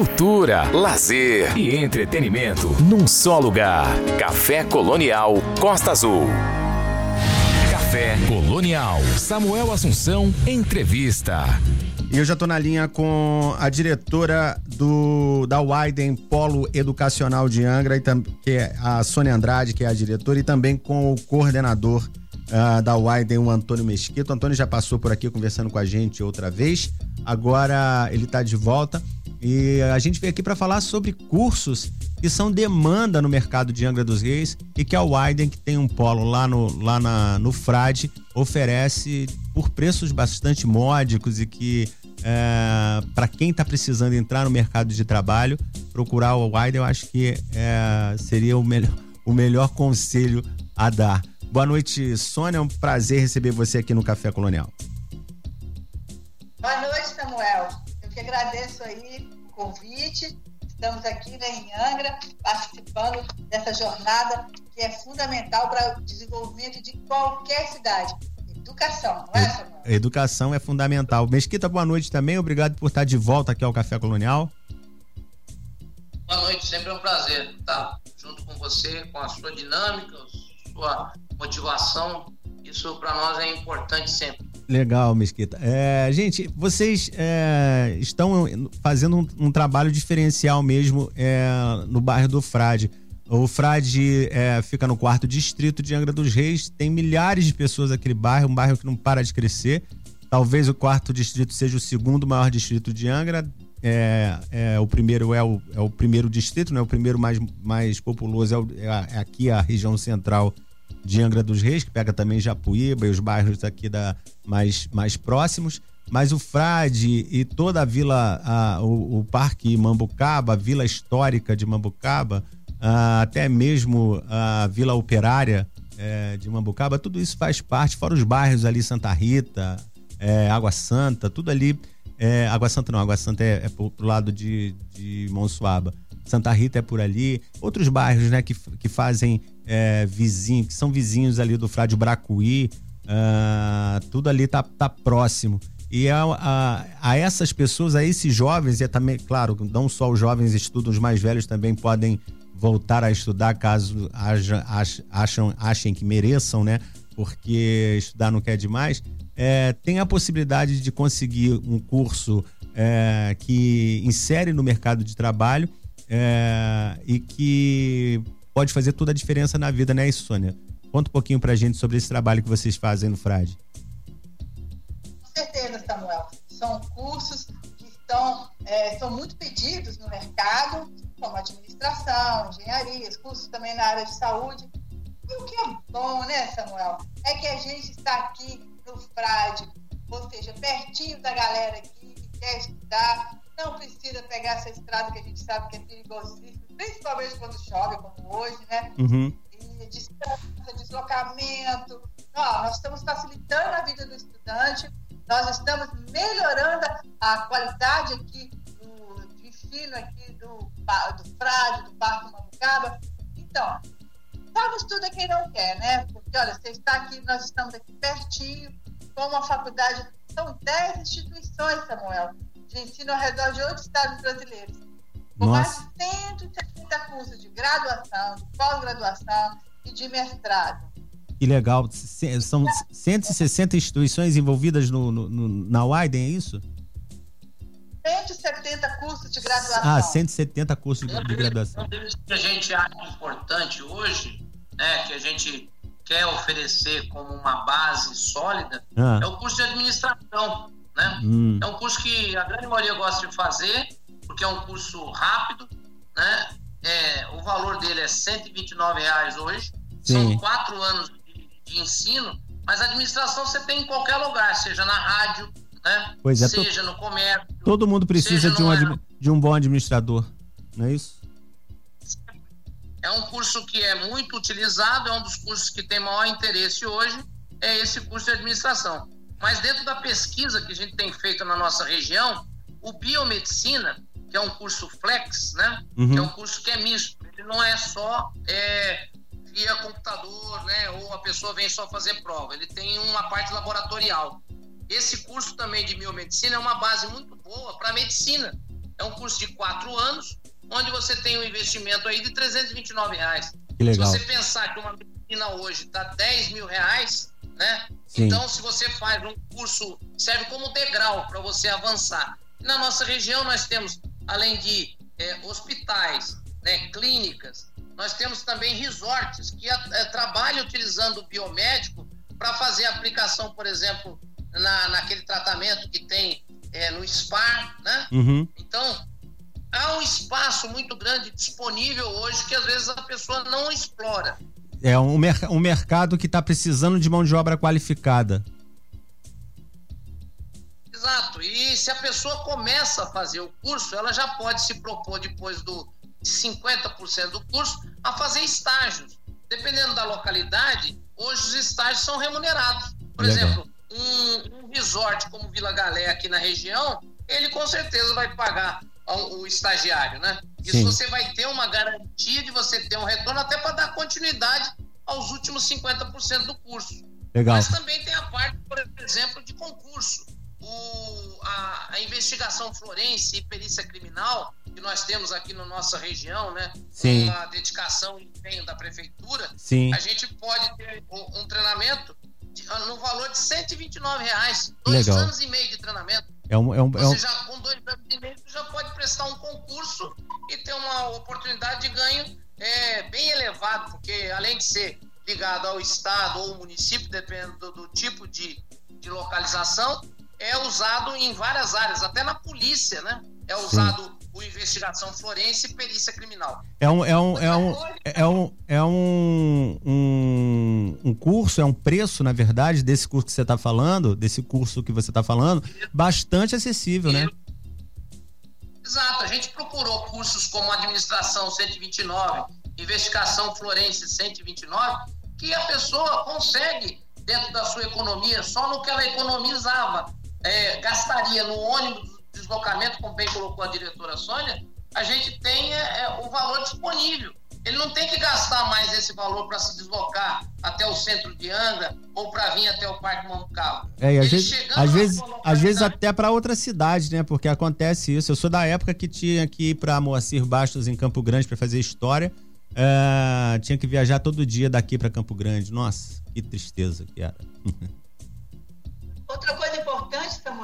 cultura, lazer e entretenimento num só lugar. Café Colonial Costa Azul. Café Colonial. Samuel Assunção, entrevista. Eu já estou na linha com a diretora do da Widen Polo Educacional de Angra, e que é a Sônia Andrade, que é a diretora, e também com o coordenador uh, da Widen, o Antônio Mesquita. O Antônio já passou por aqui conversando com a gente outra vez, agora ele está de volta. E a gente veio aqui para falar sobre cursos que são demanda no mercado de Angra dos Reis e que a Widen, que tem um polo lá no, lá na, no Frade, oferece por preços bastante módicos e que é, para quem está precisando entrar no mercado de trabalho, procurar o Widen, eu acho que é, seria o melhor, o melhor conselho a dar. Boa noite, Sônia. É um prazer receber você aqui no Café Colonial. Boa noite, Samuel. Agradeço aí o convite. Estamos aqui né, em Angra, participando dessa jornada que é fundamental para o desenvolvimento de qualquer cidade. Educação, não é, Samuel? Educação é fundamental. Mesquita, boa noite também. Obrigado por estar de volta aqui ao Café Colonial. Boa noite, sempre é um prazer estar junto com você, com a sua dinâmica, sua motivação. Isso para nós é importante sempre. Legal, Mesquita. É, gente, vocês é, estão fazendo um, um, trabalho diferencial mesmo é, no bairro do Frade. O Frade é, fica no quarto distrito de Angra dos Reis, tem milhares de pessoas naquele bairro, um bairro que não para de crescer. Talvez o quarto distrito seja o segundo maior distrito de Angra. É, é, o primeiro é o, o primeiro distrito, né? O primeiro mais, mais populoso é, o, é, aqui a região central de Angra dos Reis, que pega também Japuíba e os bairros aqui da, mais, mais próximos. Mas o Frade e toda a vila, a, o, o Parque Mambucaba, a vila histórica de Mambucaba, a, até mesmo a Vila Operária é, de Mambucaba, tudo isso faz parte, fora os bairros ali, Santa Rita, é, Água Santa, tudo ali. É, Água Santa não, Água Santa é, é pro lado de, de Monsuaba. Santa Rita é por ali. Outros bairros, né, que, que fazem é, vizinho, que são vizinhos ali do Frade Bracuí, uh, tudo ali tá, tá próximo. E a, a, a, essas pessoas, a esses jovens, e é também, claro, não só os jovens estudam, os mais velhos também podem voltar a estudar caso haja, ach, acham, achem que mereçam, né? Porque estudar não quer demais. É, tem a possibilidade de conseguir um curso é, que insere no mercado de trabalho é, e que pode fazer toda a diferença na vida, né, isso, Sônia? Conta um pouquinho pra gente sobre esse trabalho que vocês fazem no Frade. Com certeza, Samuel. São cursos que estão, é, são muito pedidos no mercado, como administração, engenharia, cursos também na área de saúde. E o que é bom, né, Samuel? É que a gente está aqui no Frade, ou seja, pertinho da galera aqui que quer estudar, não precisa pegar essa estrada que a gente sabe que é perigosíssima, principalmente quando chove, como hoje, né? Uhum. E distância, deslocamento. Não, nós estamos facilitando a vida do estudante, nós estamos melhorando a qualidade aqui do, do ensino aqui do, do Frade, do Parque Mamucaba. Então, sabe estuda quem não quer, né? Porque, olha, você está aqui, nós estamos aqui pertinho, com uma faculdade, são 10 instituições, Samuel, de ensino ao redor de oito estados brasileiros. Com Nossa. mais de 170 cursos de graduação, de pós-graduação e de mestrado. Que legal. São 160 instituições envolvidas no, no, no na Widen, é isso? 170 cursos de graduação. Ah, 170 cursos de, de graduação. Um que a gente acha importante hoje, né, que a gente quer oferecer como uma base sólida, ah. é o curso de administração. Né? Hum. É um curso que a grande maioria gosta de fazer, porque é um curso rápido, né? É, o valor dele é 129 reais hoje. Sim. São quatro anos de, de, ensino, mas a administração você tem em qualquer lugar, seja na rádio, né? Pois é, seja no comércio. Todo mundo precisa de um, de um bom administrador, não é isso? É um curso que é muito utilizado, é um dos cursos que tem maior interesse hoje, é esse curso de administração. Mas dentro da pesquisa que a gente tem feito na nossa região, o biomedicina, que é um curso flex, né? Uhum. é um curso que é misto. Ele não é só é, via computador, né? Ou a pessoa vem só fazer prova. Ele tem uma parte laboratorial. Esse curso também de biomedicina é uma base muito boa para medicina. É um curso de quatro anos, onde você tem um investimento aí de 329 reais. Que. Se você pensar que uma medicina hoje está 10 mil reais, né? Sim. Então, se você faz um curso, serve como degrau para você avançar. Na nossa região, nós temos, além de é, hospitais, né, clínicas, nós temos também resorts que é, trabalham utilizando o biomédico para fazer aplicação, por exemplo, na, naquele tratamento que tem é, no SPA, né? Uhum. Então, há um espaço muito grande disponível hoje que às vezes a pessoa não explora. É um, mer um mercado que está precisando de mão de obra qualificada. Exato. E se a pessoa começa a fazer o curso, ela já pode se propor depois do de 50% do curso a fazer estágios. Dependendo da localidade, hoje os estágios são remunerados. Por Legal. exemplo, um, um, resort como Vila Galé aqui na região, ele com certeza vai pagar o, o estagiário, né? Isso Sim. você vai ter uma garantia de você ter um retorno até para dar continuidade aos últimos 50% do curso. Legal. Mas também tem a parte, por exemplo, de concurso. O, a, a, investigação forense e perícia criminal que nós temos aqui na nossa região, né? Sim. Com a dedicação e empenho da prefeitura, Sim. a gente pode ter um, um treinamento de, no valor de 129 reais. Dois Legal. anos e meio de treinamento. É um, é um, Você é um... já, com dois anos e meio, já pode prestar um concurso e ter uma oportunidade de ganho é, bem elevado, porque além de ser ligado ao estado ou município, dependendo do, do tipo de, de localização, é usado em várias áreas, até na polícia, né? É usado Sim. O investigação forense e perícia criminal. É um, é um, é um, é um, é um, um, um curso, é um preço, na verdade, desse curso que você está falando, desse curso que você está falando, bastante acessível, né? Exato, a gente procurou cursos como administração 129, investigação forense 129, que a pessoa consegue, dentro da sua economia, só no que ela economizava, é, gastaria no ônibus, deslocamento, como bem colocou a diretora Sônia, a gente tem é, é, o valor disponível. Ele não tem que gastar mais esse valor para se deslocar até o centro de Angra ou para vir até o Parque Mambucaba. É, e às vezes, às vezes, às vezes até para outra cidade, né? Porque acontece isso. Eu sou da época que tinha que ir para Moacir Bastos em Campo Grande para fazer história. É, tinha que viajar todo dia daqui para Campo Grande. Nossa, que tristeza que era.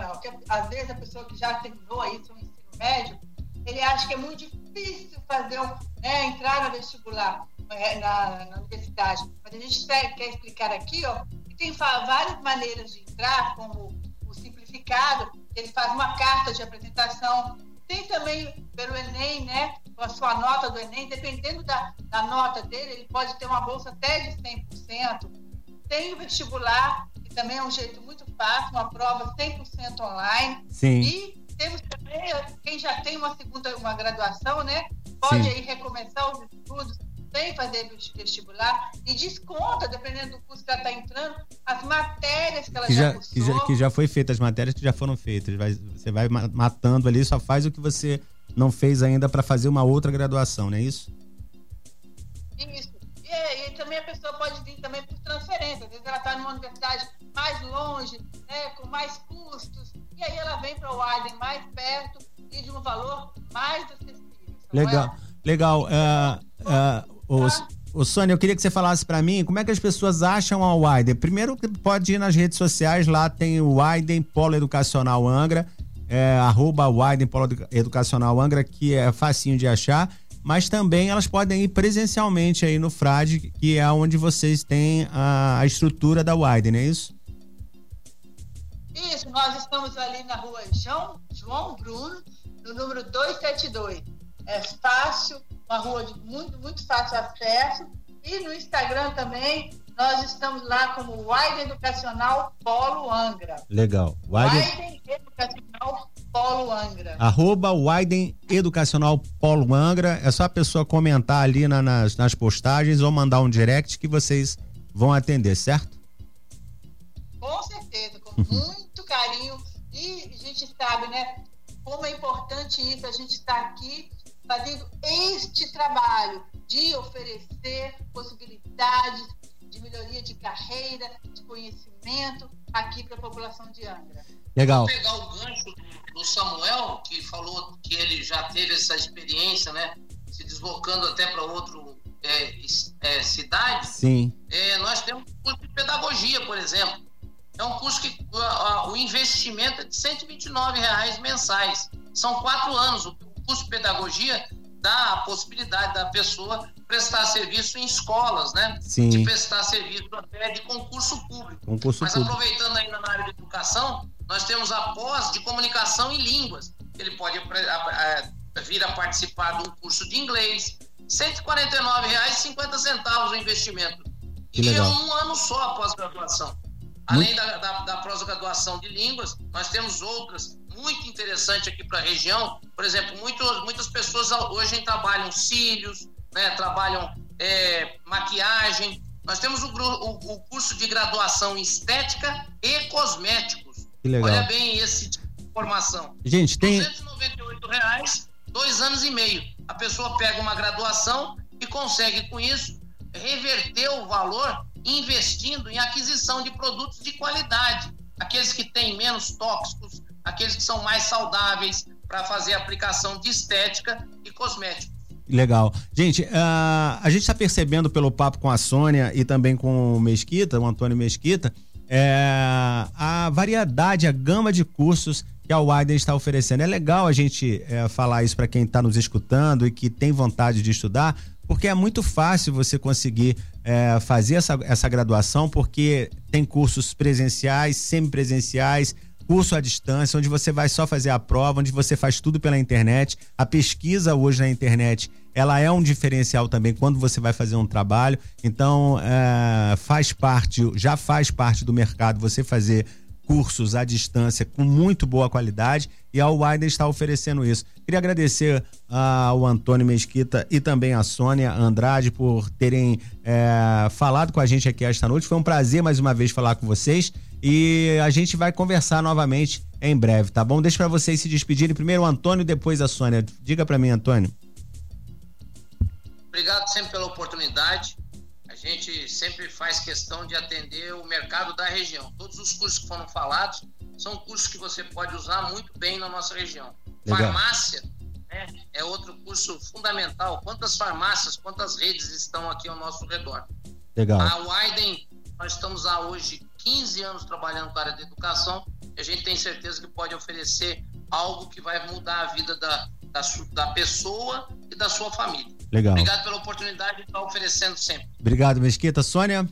Samuel, que às vezes a pessoa que já terminou aí seu ensino médio, ele acha que é muito difícil fazer um, né, entrar no vestibular é, na, na, universidade. Mas a gente quer explicar aqui, ó, que tem várias maneiras de entrar, como o simplificado, ele faz uma carta de apresentação. Tem também pelo Enem, né? Com a sua nota do Enem, dependendo da, da nota dele, ele pode ter uma bolsa até de 100%. Tem o vestibular, também é um jeito muito fácil, uma prova 100% online. Sim. E temos também, quem já tem uma segunda, uma graduação, né? Pode Sim. aí recomeçar os estudos sem fazer vestibular e desconta, dependendo do curso que ela está entrando, as matérias que ela que já, já, que já, que já foi feita, as matérias que já foram feitas. Vai, você vai matando ali, só faz o que você não fez ainda para fazer uma outra graduação, não é isso? Isso. E, também a pessoa pode vir também por transferência. Às vezes ela está numa universidade mais longe, né, com mais custos, e aí ela vem para o Aiden mais perto e de um valor mais acessível. Legal, é? legal. Uh, uh, o, o Sônia, eu queria que você falasse para mim como é que as pessoas acham a Widen. Primeiro, pode ir nas redes sociais, lá tem o Widen Polo Educacional Angra, é, arroba Widen Polo Educacional Angra, que é facinho de achar mas também elas podem ir presencialmente aí no Frade, que é onde vocês têm a, a estrutura da Widen, não é isso? Isso, nós estamos ali na rua João, João Bruno, no número 272. É fácil, uma rua de muito, muito fácil acesso. E no Instagram também, nós estamos lá como Widen Educacional Polo Angra. Legal. Widen Educacional Polo Angra. Arroba Widen Educacional Polo Angra. É só a pessoa comentar ali na, nas, nas postagens ou mandar um direct que vocês vão atender, certo? Com certeza, com muito carinho. E a gente sabe, né, como é importante isso, a gente está aqui fazendo este trabalho de oferecer possibilidades de melhoria de carreira, de conhecimento aqui para a população de Angra. Legal. Vou pegar o gancho do Samuel, que falou que ele já teve essa experiência, né? Se deslocando até para outro é, é, cidade. Sim. É, nós temos curso de pedagogia, por exemplo. É um curso que a, a, o investimento é de 129 reais mensais. São quatro anos. O curso de pedagogia dá a possibilidade da pessoa prestar serviço em escolas, né? Sim. De prestar serviço até de concurso público. Concurso Mas público. aproveitando ainda na área de educação, nós temos a pós de comunicação em línguas. Ele pode vir a participar de um curso de inglês. R$ 149,50 o investimento. Que e legal. é um ano só após graduação. Além da, da, da pós-graduação de línguas, nós temos outras muito interessantes aqui para a região. Por exemplo, muito, muitas pessoas hoje trabalham cílios, né, trabalham é, maquiagem. Nós temos o, o, o, curso de graduação em estética e cosméticos. Que legal. Olha bem esse tipo de formação. Gente, tem. R$ reais, dois anos e meio. A pessoa pega uma graduação e consegue, com isso, reverter o valor investindo em aquisição de produtos de qualidade, aqueles que têm menos tóxicos, aqueles que são mais saudáveis para fazer aplicação de estética e cosméticos. Legal. Gente, uh, a gente está percebendo pelo papo com a Sônia e também com o Mesquita, o Antônio Mesquita, é, a variedade, a gama de cursos que a Widen está oferecendo. É legal a gente é, falar isso para quem está nos escutando e que tem vontade de estudar, porque é muito fácil você conseguir é, fazer essa, essa graduação, porque tem cursos presenciais, semipresenciais, curso à distância, onde você vai só fazer a prova, onde você faz tudo pela internet. A pesquisa hoje na internet, ela é um diferencial também quando você vai fazer um trabalho. Então, é, faz parte, já faz parte do mercado você fazer cursos à distância com muito boa qualidade e a Widen está oferecendo isso. Queria agradecer ao Antônio Mesquita e também a Sônia Andrade por terem é, falado com a gente aqui esta noite. Foi um prazer mais uma vez falar com vocês e a gente vai conversar novamente em breve, tá bom? Deixa para vocês se despedirem. Primeiro o Antônio, depois a Sônia. Diga para mim, Antônio. Obrigado sempre pela oportunidade. A gente sempre faz questão de atender o mercado da região. Todos os cursos que foram falados são cursos que você pode usar muito bem na nossa região. Legal. Farmácia né, é outro curso fundamental. Quantas farmácias, quantas redes estão aqui ao nosso redor? Legal. A Widen, nós estamos há hoje 15 anos trabalhando com a área de educação e a gente tem certeza que pode oferecer algo que vai mudar a vida da, da, da pessoa e da sua família. Legal. Obrigado pela oportunidade de estar oferecendo sempre. Obrigado, Mesquita. Sônia?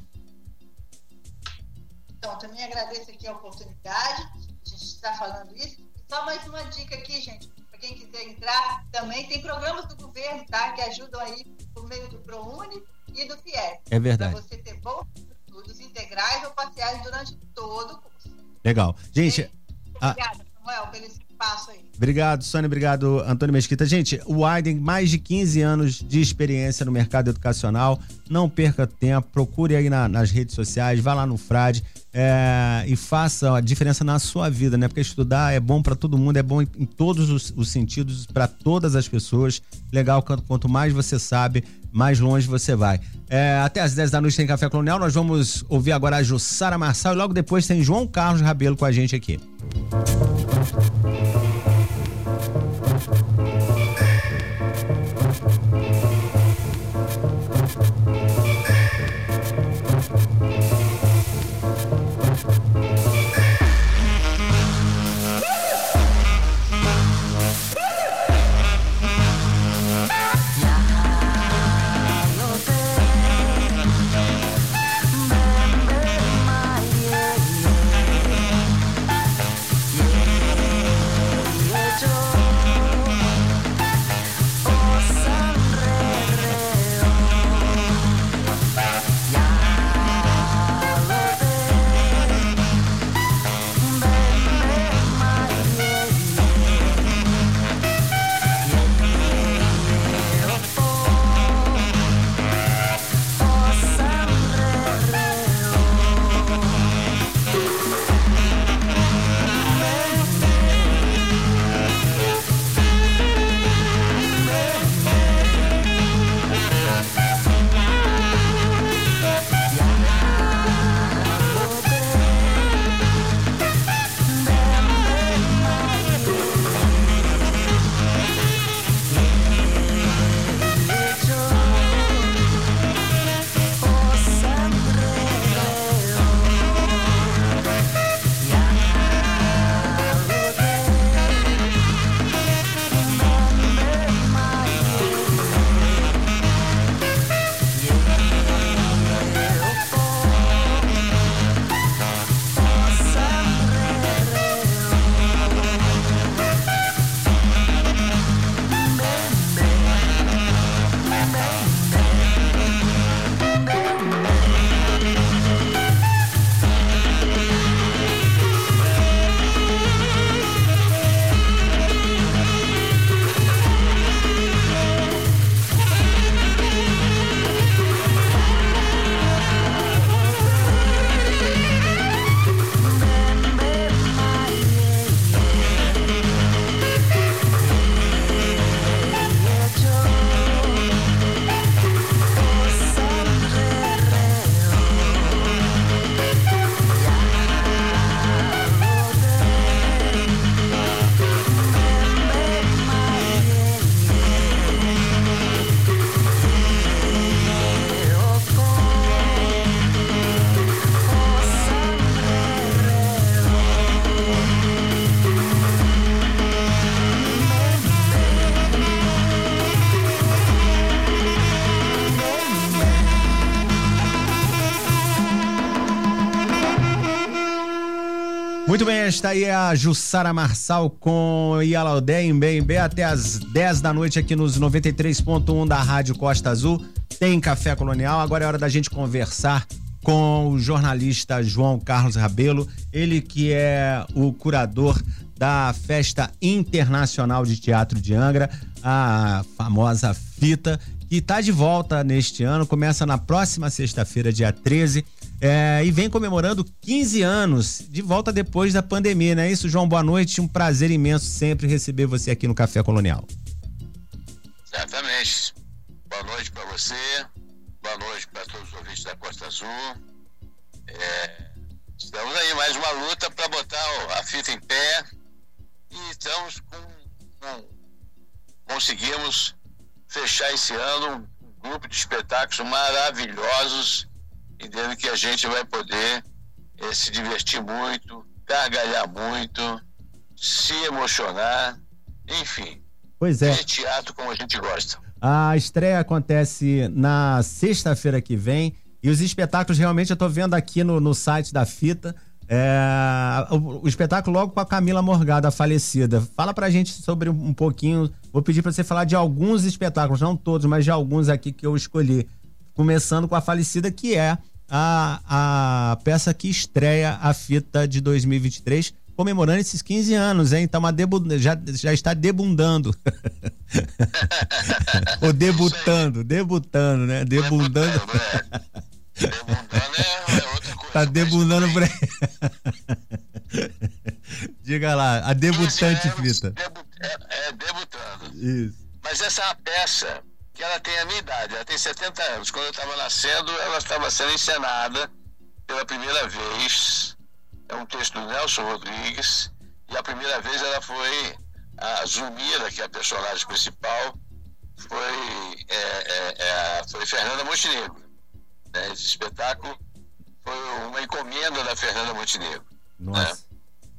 Então, também agradeço aqui a oportunidade. A gente está falando isso. Só mais uma dica aqui, gente. Para quem quiser entrar, também tem programas do governo, tá? Que ajudam aí por meio do ProUni e do FIES. É verdade. Para você ter bons estudos integrais ou parciais durante todo o curso. Legal. Gente. Obrigada, a... Samuel, pelo espaço aí. Obrigado, Sônia. Obrigado, Antônio Mesquita. Gente, o Aiden, mais de 15 anos de experiência no mercado educacional. Não perca tempo, procure aí na, nas redes sociais, vá lá no Frade é, e faça a diferença na sua vida, né? Porque estudar é bom para todo mundo, é bom em, em todos os, os sentidos, para todas as pessoas. Legal, quanto, quanto mais você sabe, mais longe você vai. É, até às 10 da noite tem Café Colonial. Nós vamos ouvir agora a Jussara Marçal e logo depois tem João Carlos Rabelo com a gente aqui. Yeah. Muito bem, esta aí a Jussara Marçal com Ialaudé em BMB até as 10 da noite aqui nos 93.1 da Rádio Costa Azul. Tem Café Colonial. Agora é hora da gente conversar com o jornalista João Carlos Rabelo, ele que é o curador da Festa Internacional de Teatro de Angra, a famosa FITA, que está de volta neste ano, começa na próxima sexta-feira, dia 13 é, e vem comemorando 15 anos de volta depois da pandemia, não é isso, João? Boa noite, um prazer imenso sempre receber você aqui no Café Colonial. Exatamente. Boa noite para você, boa noite para todos os ouvintes da Costa Azul. É, estamos aí, mais uma luta para botar a fita em pé e estamos com, com conseguimos fechar esse ano um grupo de espetáculos maravilhosos entendendo que a gente vai poder eh, se divertir muito, gargalhar muito, se emocionar, enfim. Pois é. É teatro como a gente gosta. A estreia acontece na sexta-feira que vem e os espetáculos realmente eu estou vendo aqui no, no site da Fita. É, o, o, espetáculo logo com a Camila Morgada, falecida. Fala pra gente sobre um, um pouquinho. Vou pedir para você falar de alguns espetáculos, não todos, mas de alguns aqui que eu escolhi. Começando com a falecida, que é a, a peça que estreia a fita de 2023, comemorando esses 15 anos, hein? Então, uma debu já, já está debundando. Ou debutando, debutando, né? Debundando. Debundando é, é outra coisa. Tá debundando pra. Diga lá, a debutante fita. Debu é, é, debutando. Isso. Mas essa é peça que ela tem a minha idade, ela tem 70 anos. Quando eu estava nascendo, ela estava sendo encenada pela primeira vez. É um texto do Nelson Rodrigues. E a primeira vez ela foi a Zumira, que é a personagem principal, foi, é, é, é, foi Fernanda Montenegro. Né? Esse espetáculo foi uma encomenda da Fernanda Montenegro. Nossa,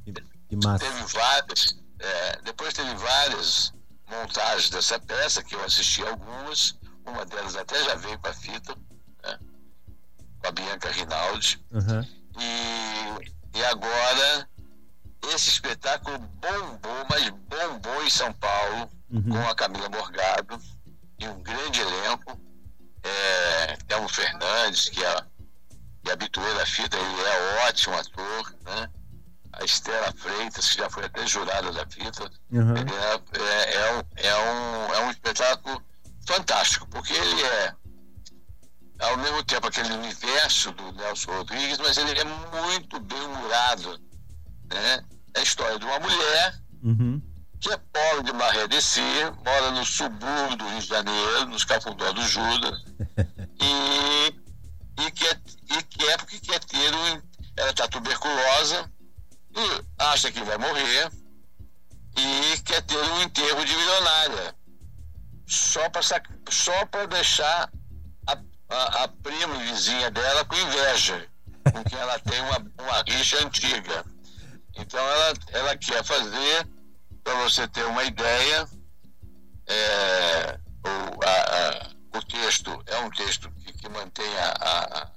né? que, que massa. Teve várias, é, depois teve várias montagem dessa peça, que eu assisti algumas, uma delas até já veio para a fita, né? com a Bianca Rinaldi. Uhum. E, e agora esse espetáculo bombou, mas bombou em São Paulo, uhum. com a Camila Morgado e um grande elenco. É, Telmo Fernandes, que é, que é habituê da fita, ele é ótimo ator, né? A Estela Freitas, que já foi até jurada da fita. Uhum. É, é, é, um, é, um, é um espetáculo fantástico, porque ele é, ao mesmo tempo, aquele universo do Nelson Rodrigues, mas ele é muito bem humorado. Né? É a história de uma mulher uhum. que é pobre de Maré de Si, mora no subúrbio do Rio de Janeiro, nos Cafundó do Judas, e, e, quer, e quer porque quer ter um. Ela está tuberculosa e acha que vai morrer e quer ter um enterro de milionária. Só para só deixar a, a, a, prima vizinha dela com inveja, porque ela tem uma, uma rixa antiga. Então ela, ela quer fazer, para você ter uma ideia, é, o, a, o texto é um texto que, que mantém a, a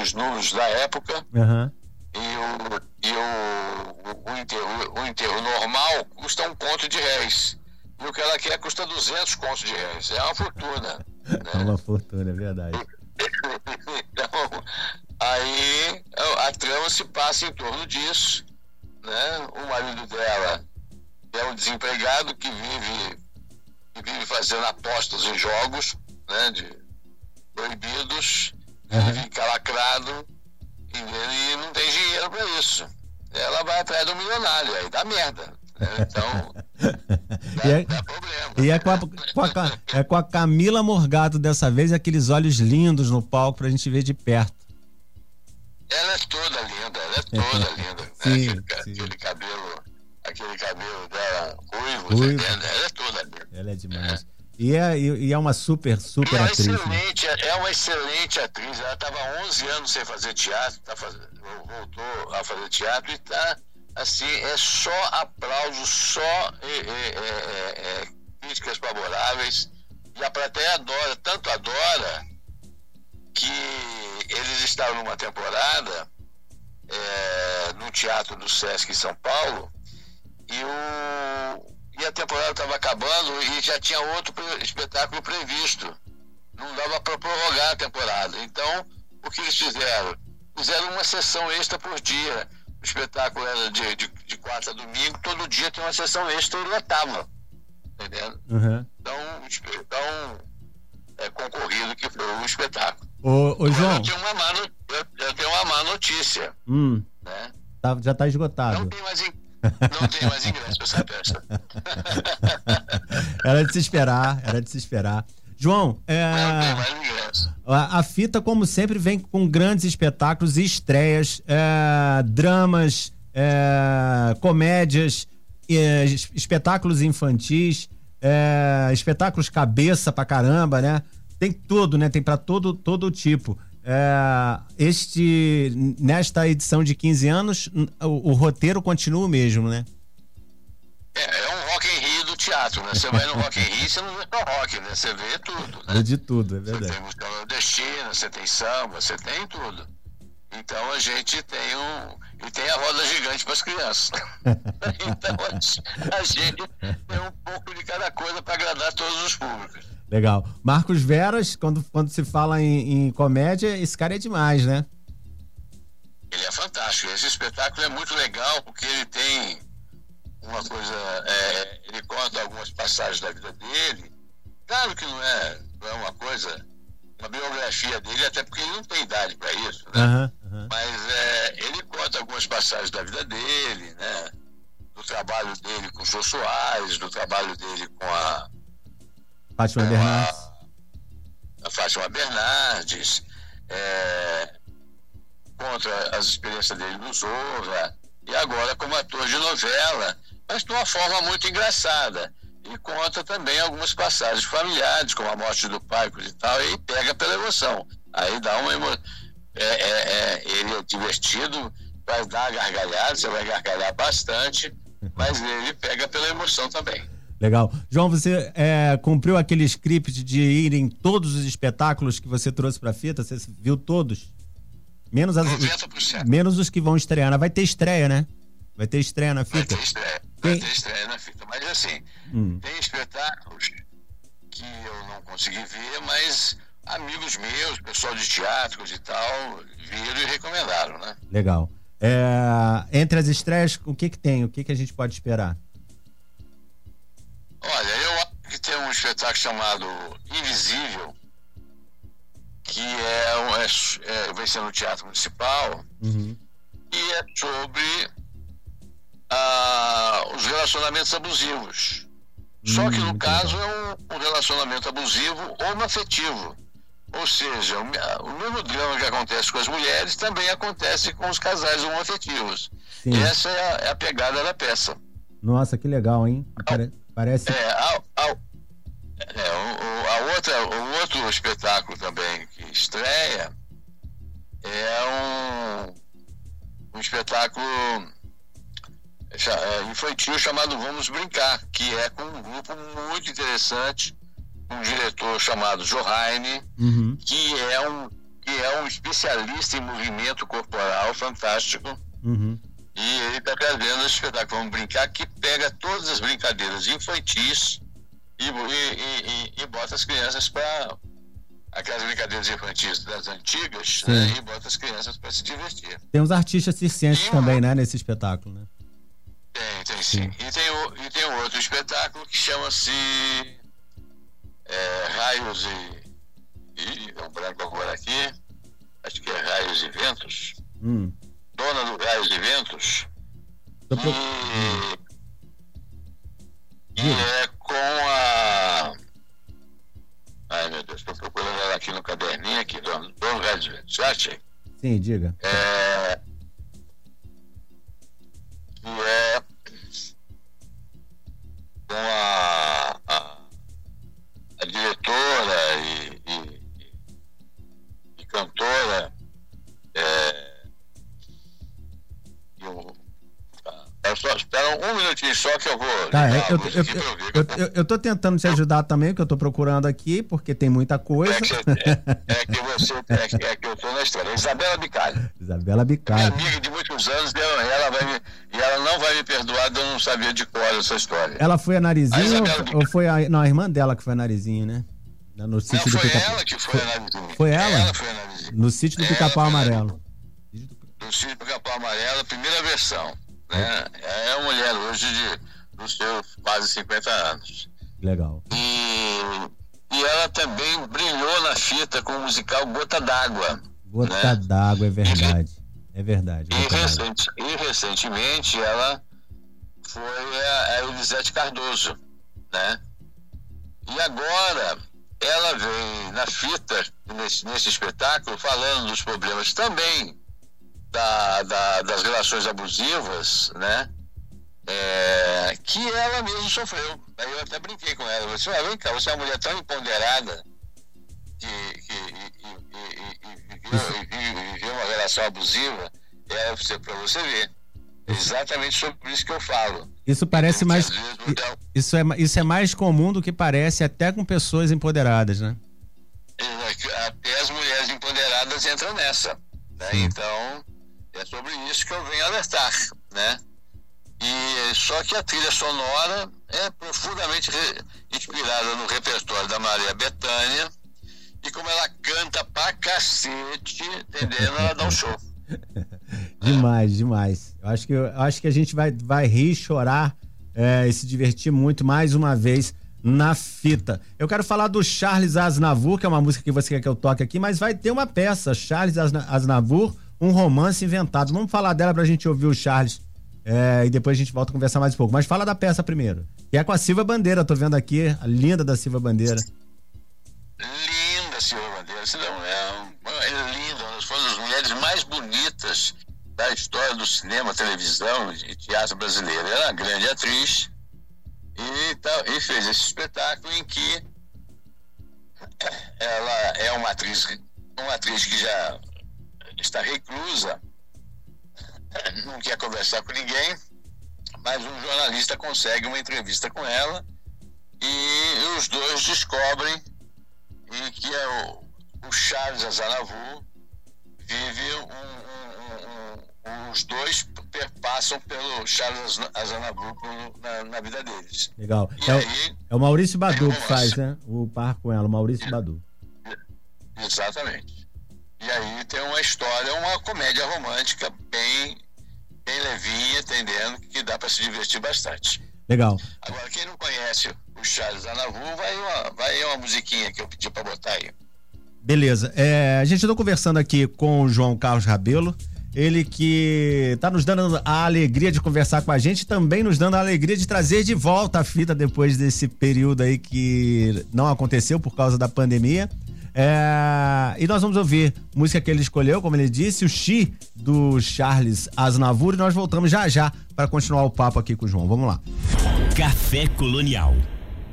os números da época. Uhum. E, o, e o, o, enterro, o enterro normal custa um conto de réis. E o que ela quer custa 200 contos de réis. É uma fortuna. Né? É uma fortuna, é verdade. então, aí a trama se passa em torno disso. Né? O marido dela é um desempregado que vive, que vive fazendo apostas em jogos né? de, proibidos uhum. fica lacrado e não tem dinheiro para isso. Ela vai atrás do milionário, aí dá merda. Né? Então, dá, é, dá problema. E é com, a, com a, é com a Camila Morgado dessa vez, aqueles olhos lindos no palco pra gente ver de perto. Ela é toda linda, ela é toda linda. Né? Sim, aquele, sim. aquele, cabelo, aquele cabelo dela ruivo, Ruivo. ela é toda linda. Ela é demais. É. E é, e é uma super, super é atriz. Né? Excelente, né? É uma excelente atriz. Ela estava 11 anos sem fazer teatro, tá faz... voltou a fazer teatro e está, assim, é só aplausos, só é, é, críticas favoráveis. E a plateia adora, tanto adora, que eles estavam numa temporada é, no Teatro do Sesc em São Paulo e, o, e a temporada estava acabando e já tinha outro espetáculo previsto. Não dava para prorrogar a temporada. Então, o que eles fizeram? Fizeram uma sessão extra por dia. O espetáculo era de, de, de quarta a domingo, todo dia tem uma sessão extra e lotava. Entendendo? Uhum. Então, então é, concorrido que foi o espetáculo. Ô, ô João. Eu tenho, uma má, eu, eu tenho uma má notícia. Hum. Né? Tá, já está esgotado. Não tem mais. Não tem mais ingresso essa peça. era de se esperar, era de se esperar. João, é... a, a, fita, como sempre, vem com grandes espetáculos e estreias, é, dramas, é, comédias, é, espetáculos infantis, é, espetáculos cabeça pra caramba, né? Tem tudo, né? Tem para todo, todo tipo. É, este, nesta edição de 15 anos, o, o roteiro continua o mesmo, né? É, é um rock and Rio do teatro, né? Você vai no Rock in Rio, você não vê só rock, né? Você vê tudo, né? De tudo, é verdade. Você tem música nordestina, você tem samba, você tem tudo. Então a gente tem um. E tem a roda gigante para as crianças. então a gente tem um pouco de cada coisa para agradar todos os públicos. Legal. Marcos Veras, quando, quando se fala em, em comédia, esse cara é demais, né? Ele é fantástico. Esse espetáculo é muito legal porque ele tem uma coisa, é, ele conta algumas passagens da vida dele. Claro que não é, não é uma coisa, uma biografia dele, até porque ele não tem idade para isso, né? Uhum, uhum. Mas é, ele conta algumas passagens da vida dele, né? Do trabalho dele com o Jô Soares, do trabalho dele com a. Fátima Bernardes. A, Fátima Bernardes. É, contra as experiências dele no Zorra. E agora como ator de novela mas de uma forma muito engraçada. E conta também algumas passagens familiares, como a morte do pai e tal, e pega pela emoção. Aí dá uma emoção. É, é, é, ele é divertido, vai dar gargalhada, você vai gargalhar bastante, mas ele pega pela emoção também. Legal. João, você é, cumpriu aquele script de ir em todos os espetáculos que você trouxe para a fita? Você viu todos? Menos, as, menos os que vão estrear. Vai ter estreia, né? Vai ter estreia na fita? Vai ter estreia. Vai ter estreia na fita. Mas assim, hum. tem espetáculos que eu não consegui ver, mas amigos meus, pessoal de teatros e tal, viram e recomendaram, né? Legal. É, entre as estreias, o que que tem? O que que a gente pode esperar? Olha, eu acho que tem um espetáculo chamado Invisível, que é, é, é vai ser no Teatro Municipal, uhum. e é sobre ah, os relacionamentos abusivos. Só que no hum, caso é um, um relacionamento abusivo homoafetivo. Ou seja, o, o, mesmo drama que acontece com as mulheres também acontece com os casais homoafetivos. Sim. Essa é a, é a, pegada da peça. Nossa, que legal, hein? Pare, parece. É, a, a, é, o, a outra, o outro espetáculo também que estreia é um, um espetáculo é, infantil chamado Vamos Brincar, que é com um grupo muito interessante, um diretor chamado Johaine, uhum. que, é um, que é um especialista em movimento corporal fantástico. Uhum. E ele está trazendo esse espetáculo Vamos Brincar, que pega todas as brincadeiras infantis e, e, e, e bota as crianças para aquelas brincadeiras infantis das antigas né, e bota as crianças para se divertir. Tem uns artistas circenses também, né, nesse espetáculo, né? Tem, tem sim. sim. E, tem o, e tem outro espetáculo que chama-se é, Raios e, e. É um branco agora aqui. Acho que é Raios e Ventos. Hum. Dona do Raios e Ventos. Pro... E, e é com a. Ai meu Deus, estou procurando ela aqui no caderninho aqui, Dona, Dona Raios e Ventos. Já achei? Sim, diga. É que é com a, a, a diretora e, e, e cantora é, só espera um minutinho só que eu vou. Tá, é, eu, eu, eu, eu, tô tentando te ajudar também, que eu tô procurando aqui, porque tem muita coisa. É que, é, é que você. É que, eu tô na história. Isabela Bicalho. Isabela Bicalho. Minha amiga de muitos anos, ela vai me, e ela não vai me perdoar de eu não saber de cor essa história. Ela foi a Narizinho ou, ou, foi a. Não, a irmã dela que foi a Narizinho, né? No sítio não, do foi Pica... ela que foi, foi a Narizinho. Foi ela? Ela foi a Narizinho. No sítio do Pica-Pau Amarelo. No sítio do Pica-Pau Amarelo, primeira versão. Né? É uma mulher hoje de, dos seus quase 50 anos. Legal. E, e ela também brilhou na fita com o musical Gota d'Água. Gota né? d'Água, é verdade. É verdade. E, recente, e, recentemente ela foi a, a Elisete Cardoso, né? E agora ela vem na fita, nesse, nesse espetáculo, falando dos problemas também da, da, das relações abusivas, né? É, que ela mesma sofreu. Aí eu até brinquei com ela. Eu disse, vem cá, você é uma mulher tão empoderada que, que e, e, e, viveu uma relação abusiva, é para você ver. Exatamente sobre isso que eu falo. Isso parece mais. Então, isso, é, isso é mais comum do que parece, até com pessoas empoderadas, né? É, até as mulheres empoderadas entram nessa. Né? Então, é sobre isso que eu venho alertar, né? E só que a trilha sonora é profundamente inspirada no repertório da Maria Bethânia e como ela canta pra cacete, entendendo? Ela dá um show. demais, demais. Eu acho que, eu acho que a gente vai, vai rir, chorar é, e se divertir muito mais uma vez na fita. Eu quero falar do Charles Aznavour, que é uma música que você quer que eu toque aqui, mas vai ter uma peça, Charles Aznavour, um romance inventado. Vamos falar dela pra gente ouvir o Charles é, e depois a gente volta a conversar mais um pouco. Mas fala da peça primeiro. E é com a Silva Bandeira, tô vendo aqui, a linda da Silva Bandeira. Linda Silva Bandeira, é, é linda, uma das mulheres mais bonitas da história do cinema, televisão e teatro brasileiro. Ela é uma grande atriz e, e fez esse espetáculo em que ela é uma atriz, uma atriz que já está reclusa, não quer conversar com ninguém, mas um jornalista consegue uma entrevista com ela e os dois descobrem e que é o, o Charles Azanavu vive um, um, um, os dois perpassam pelo Charles Azanavu na, na, vida deles. Legal. É, aí, é, o Maurício Badu que faz, né? O par com ela, o Maurício Badu. Exatamente. E aí tem uma história, uma comédia romântica bem, bem levinha, entendendo que dá para se divertir bastante. Legal. Agora, quem não conhece o Charles Anavu, vai uma, vai uma musiquinha que eu pedi para botar aí. Beleza. É, a gente está conversando aqui com o João Carlos Rabelo. Ele que está nos dando a alegria de conversar com a gente, também nos dando a alegria de trazer de volta a fita depois desse período aí que não aconteceu por causa da pandemia. É, e nós vamos ouvir música que ele escolheu, como ele disse, o Xi do Charles Aznavour. E nós voltamos já já para continuar o papo aqui com o João. Vamos lá. Café Colonial.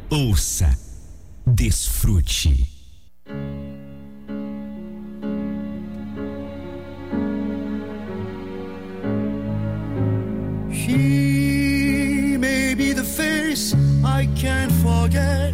Ouça, desfrute. She may be the face I can't forget.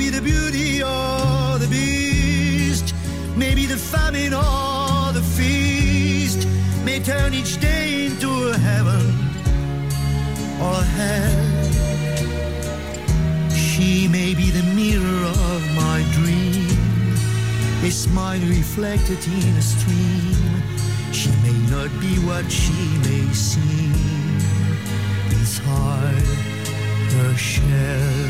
Maybe the beauty or the beast, maybe the famine or the feast, may turn each day into a heaven or hell. She may be the mirror of my dream, a smile reflected in a stream. She may not be what she may seem inside her shell.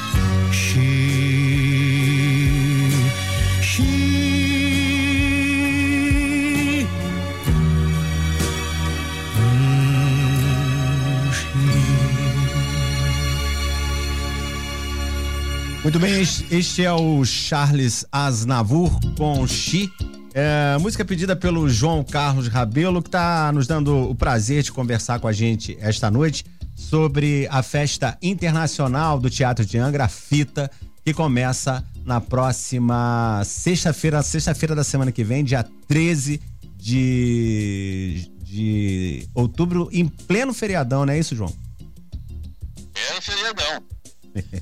Muito bem, este é o Charles Aznavour com Xi. É, música pedida pelo João Carlos Rabelo, que está nos dando o prazer de conversar com a gente esta noite sobre a festa internacional do Teatro de Angra, a Fita, que começa na próxima sexta-feira, sexta-feira da semana que vem, dia 13 de, de outubro, em pleno feriadão, não é isso, João? É um feriadão.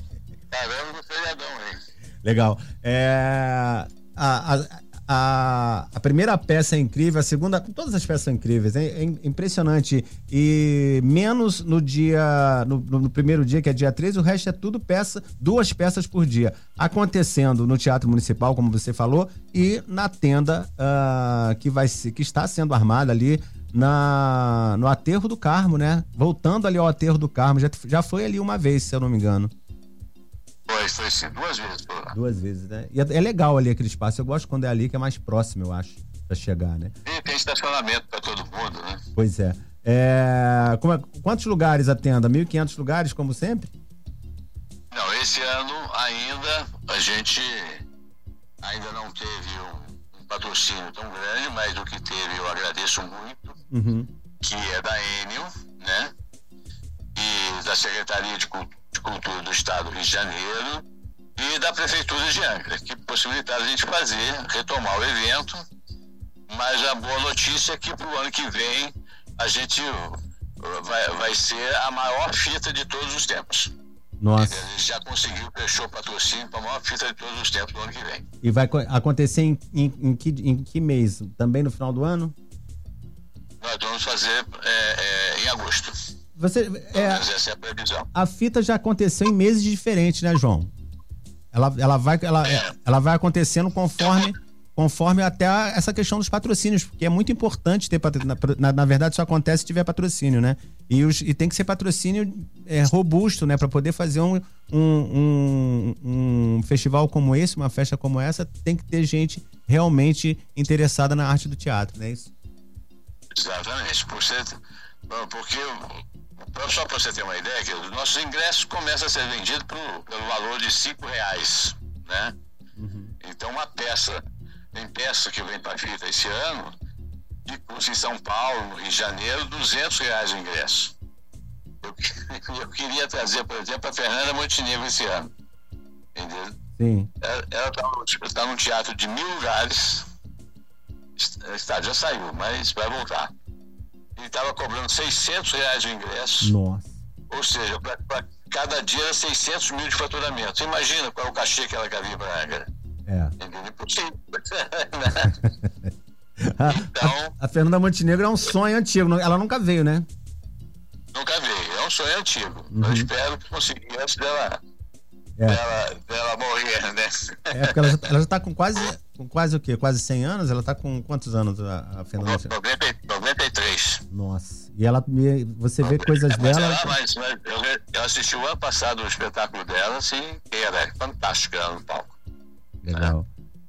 Caramba, feriadão, hein? Legal. É, a, a, a, a primeira peça é incrível, a segunda, todas as peças são incríveis, é, é impressionante. E menos no dia, no, no, primeiro dia, que é dia 13, o resto é tudo peça, duas peças por dia. Acontecendo no Teatro Municipal, como você falou, e na tenda uh, que, vai, que está sendo armada ali na, no Aterro do Carmo, né? Voltando ali ao Aterro do Carmo, já, já foi ali uma vez, se eu não me engano. Foi, foi sim, duas vezes por lá. Duas vezes, né? E é, é legal ali aquele espaço. Eu gosto quando é ali, que é mais próximo, eu acho, pra chegar, né? E tem estacionamento pra todo mundo, né? Pois é. é... É... Quantos lugares atenda? 1.500 lugares, como sempre? Não, esse ano ainda a gente ainda não teve um, um patrocínio tão grande, mas o que teve eu agradeço muito, uhum. que é da Enio, né? E da Secretaria de Cultura de Cultura do Estado do Rio de Janeiro e da Prefeitura de Angra, que possibilitaram a gente fazer, retomar o evento. Mas a boa notícia é que para o ano que vem a gente uh, vai, vai ser a maior fita de todos os tempos. Nossa. A gente já conseguiu, fechou o patrocínio para a maior fita de todos os tempos do ano que vem. E vai acontecer em, em, em, que, em que mês? Também no final do ano? Nós vamos fazer é, é, em agosto. Você, é, essa é a previsão. A fita já aconteceu em meses diferentes, né, João? Ela, ela, vai, ela, é. ela vai acontecendo conforme, conforme até essa questão dos patrocínios, porque é muito importante ter na, na verdade, isso acontece se tiver patrocínio, né? E, os, e tem que ser patrocínio é, robusto, né? Para poder fazer um, um, um, um festival como esse, uma festa como essa, tem que ter gente realmente interessada na arte do teatro, não é isso? Exatamente. Por ser, porque só para você ter uma ideia, que os nossos ingressos começam a ser vendidos pro, pelo valor de cinco reais, né? Uhum. Então uma peça, tem peça que vem para fita esse ano, de custa em São Paulo, em janeiro, 200 reais o ingresso. Eu, eu queria trazer, por exemplo, a Fernanda Montenegro esse ano, entendeu? Sim. Ela está tá num teatro de mil lugares, está, já saiu, mas vai voltar ele estava cobrando 600 reais o ingresso. Nossa. Ou seja, para cada dia era 600 mil de faturamento. Você imagina qual é o cachê que ela queria para Angra? É. Entendeu? Impossível. então, a, a, Fernanda Montenegro é um sonho antigo. Ela nunca veio, né? Nunca veio. É um sonho antigo. Uhum. Eu espero conseguir antes dela, é. dela, dela morrer, né? É, porque ela já, ela já tá com quase com quase o quê? Quase 100 anos? Ela tá com quantos anos a, a Fernanda? 90, 93. Nossa. E ela, você vê coisas mas dela... Ela, mas, mas eu, eu, assisti o ano passado o espetáculo dela, assim, era é fantástica ela no palco. Legal.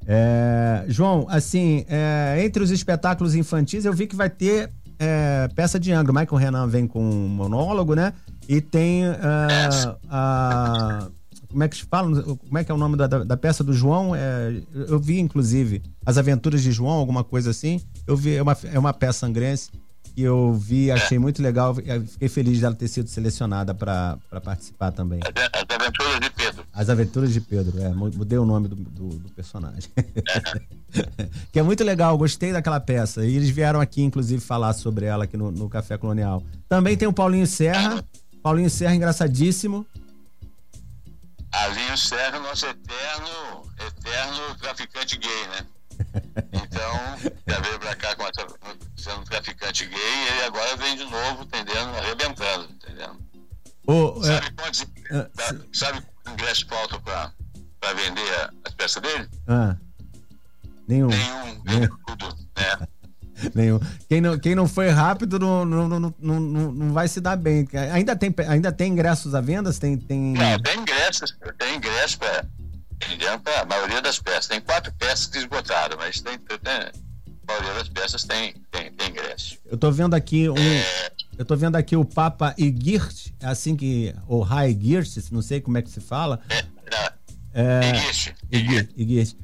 É, João, assim, é, entre os espetáculos infantis, eu vi que vai ter é, peça de Angra. Michael Renan vem com um monólogo, né? E tem uh, a como é que se fala? Como é que é o nome da, da, da peça do João? É, eu vi, inclusive, As Aventuras de João, alguma coisa assim. Eu vi, é uma, é uma peça angrense que eu vi, achei muito legal. Fiquei feliz dela ter sido selecionada para participar também. As Aventuras de Pedro. Pedro. As Aventuras de Pedro, é, mudei o nome do, do, do personagem. É. que é muito legal, gostei daquela peça. E eles vieram aqui, inclusive, falar sobre ela aqui no, no Café Colonial. Também tem o Paulinho Serra. Paulinho Serra, engraçadíssimo. Paulinho Serra, nosso eterno, eterno traficante gay, né? Então, já veio pra cá com essa, sendo traficante gay e ele agora vem de novo, entendendo? Arrebentando, entendendo? Oh, sabe é, quantos é, sabe ingressos faltam pra, pra vender as peças dele? Ah, nenhum. Nenhum, nenhum. tudo, né? Nenhum. Quem não, quem não foi rápido não, não, não, não, não vai se dar bem. Ainda tem, ainda tem ingressos à venda? Tem, tem... Não, tem ingressos. Tem ingressos para a maioria das peças. Tem quatro peças que esgotaram, mas tem, tem, a maioria das peças tem, tem, tem ingresso. Eu tô vendo aqui um. É... Eu tô vendo aqui o Papa Igirt, é assim que. Ou High Girt, não sei como é que se fala. É, não. É, Igirt.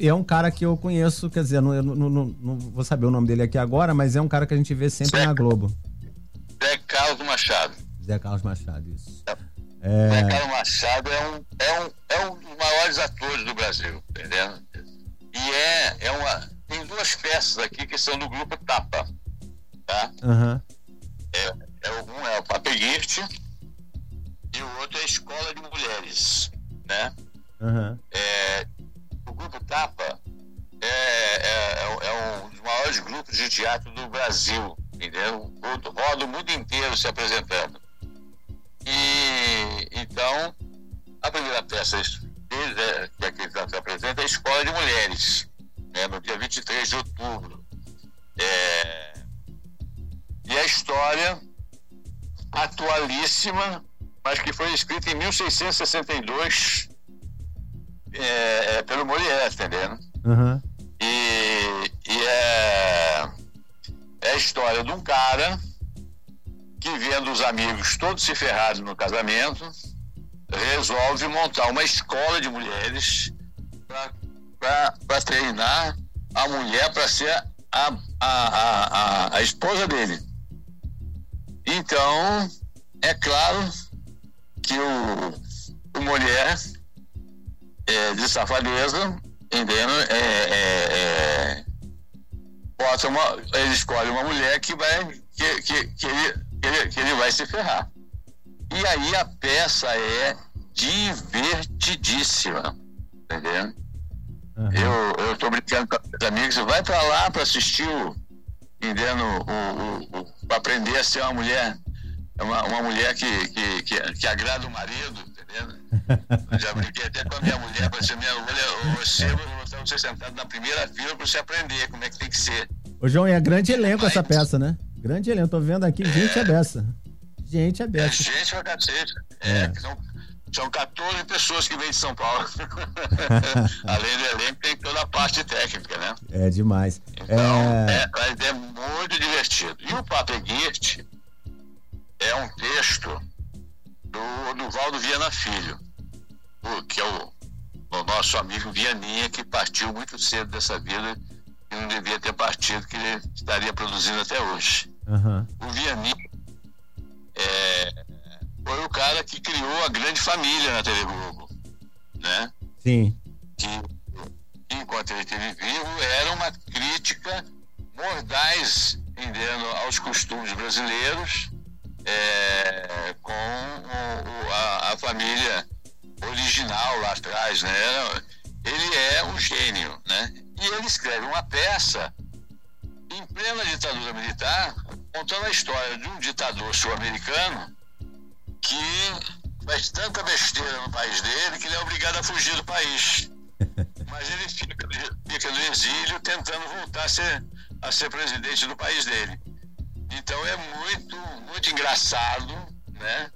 É um cara que eu conheço, quer dizer, não, não, não, não, vou saber o nome dele aqui agora, mas é um cara que a gente vê sempre Zé, na Globo. Zé Carlos Machado. Zé Carlos Machado, isso. É... Zé Carlos Machado é um, é, um, é um dos maiores atores do Brasil, entendendo? E é, é uma. Tem duas peças aqui que são do grupo Tapa. Tá? Uhum. É, é, um é o Papeguirte e o outro é a Escola de Mulheres. Né? Uhum. De teatro do Brasil, entendeu? Roda o mundo inteiro se apresentando. E então, a primeira peça deles, é, que aqui se apresenta é a Escola de Mulheres, né, no dia 23 de outubro. É, e a história atualíssima, mas que foi escrita em 1662 é, é pelo Molière, entendendo? Uhum. E, e é, é a história de um cara que, vendo os amigos todos se ferrados no casamento, resolve montar uma escola de mulheres para treinar a mulher para ser a, a, a, a, esposa dele. Então, é claro que o, o mulher é, de safadeza, entendendo? É, é, é, bota uma, ele escolhe uma mulher que vai que, que, que, ele, que, ele, que ele vai se ferrar. E aí a peça é divertidíssima, entendeu? Uhum. Eu, eu tô brincando com os amigos, vai para lá para assistir o, entendendo? O, o, o, aprender a ser uma mulher, uma, uma mulher que, que, que, que agrada o marido, entendendo? Eu já brinquei até com a minha mulher, para ser minha mulher, você, você sentado na primeira fila para você aprender como é que tem que ser. Ô João, é grande elenco Mas, essa peça, né? Grande elenco, tô vendo aqui, gente é, é beça. Gente é beça. É gente pra cacete. É, é. São, são 14 pessoas que vêm de São Paulo. Além do elenco, tem toda a parte técnica, né? É demais. Então, é, é, é muito divertido. E o Papo Guirt é um texto do, do Valdo Viana Filho que é o, o nosso amigo Vianinha, que partiu muito cedo dessa vida e não devia ter partido, que ele estaria produzindo até hoje. Uhum. O Vianinha é, foi o cara que criou a grande família na TV Globo, né? Sim. Que, enquanto ele esteve vivo, era uma crítica mordaz entendendo, aos costumes brasileiros é, com o, a, a família original lá atrás, né? Ele é um gênio, né? E ele escreve uma peça em plena ditadura militar, contando a história de um ditador sul-americano que faz tanta besteira no país dele que ele é obrigado a fugir do país. Mas ele fica, fica no exílio tentando voltar a ser, a ser presidente do país dele. Então é muito, muito engraçado, né?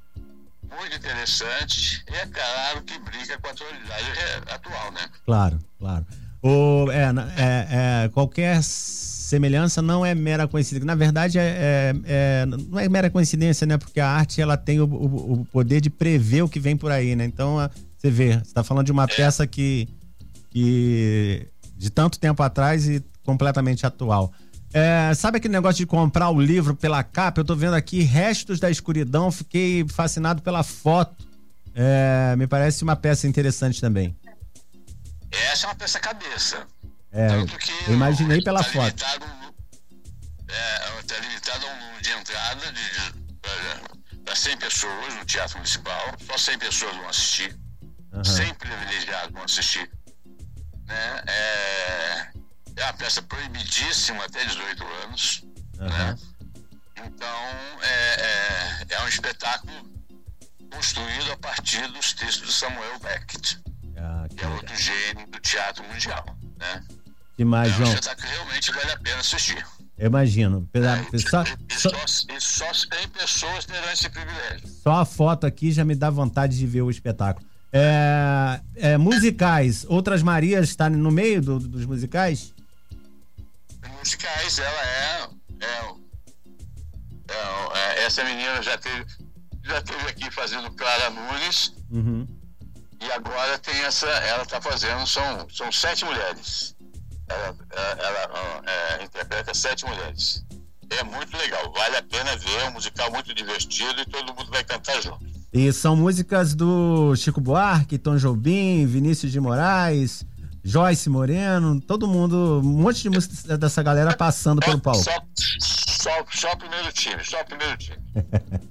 muito interessante e é claro que briga com a atualidade atual, né? Claro, claro. O, é, é, é, qualquer semelhança não é mera coincidência. Na verdade, é, é, é, não é mera coincidência, né? Porque a arte ela tem o, o, o poder de prever o que vem por aí, né? Então, você vê, você está falando de uma é. peça que, que de tanto tempo atrás e completamente atual. É, sabe aquele negócio de comprar o livro pela capa? Eu tô vendo aqui Restos da Escuridão, fiquei fascinado pela foto. é, me parece uma peça interessante também. Essa é uma peça cabeça. É, eu imaginei pela tá foto. Limitado, é, tá limitado a um número de entrada para 100 pessoas no Teatro Municipal. Só 100 pessoas vão assistir. Uhum. 100 privilegiados vão assistir. Né? É, é uma peça proibidíssima até 18 anos. Uhum. Né? Então, é, é, é, um espetáculo construído a partir dos textos de Samuel Beckett, ah, que, que é outro gênio do teatro mundial. Né? Demais. É um espetáculo que realmente vale a pena assistir. Eu imagino. É, só, e, só, e só 100 pessoas terão esse privilégio. Só a foto aqui já me dá vontade de ver o espetáculo. É, é, musicais, Outras Marias está no meio do, dos musicais? Musicais, ela é, é, é, é, Essa menina já teve, já teve aqui fazendo Clara Nunes. Uhum. E agora tem essa. Ela está fazendo, são, são sete mulheres. Ela, ela, ela é, interpreta sete mulheres. É muito legal, vale a pena ver, é um musical muito divertido e todo mundo vai cantar junto. E são músicas do Chico Buarque, Tom Jobim, Vinícius de Moraes, Joyce Moreno, todo mundo, um monte de música dessa galera passando pelo palco. Só, só, só o primeiro time, só o primeiro time.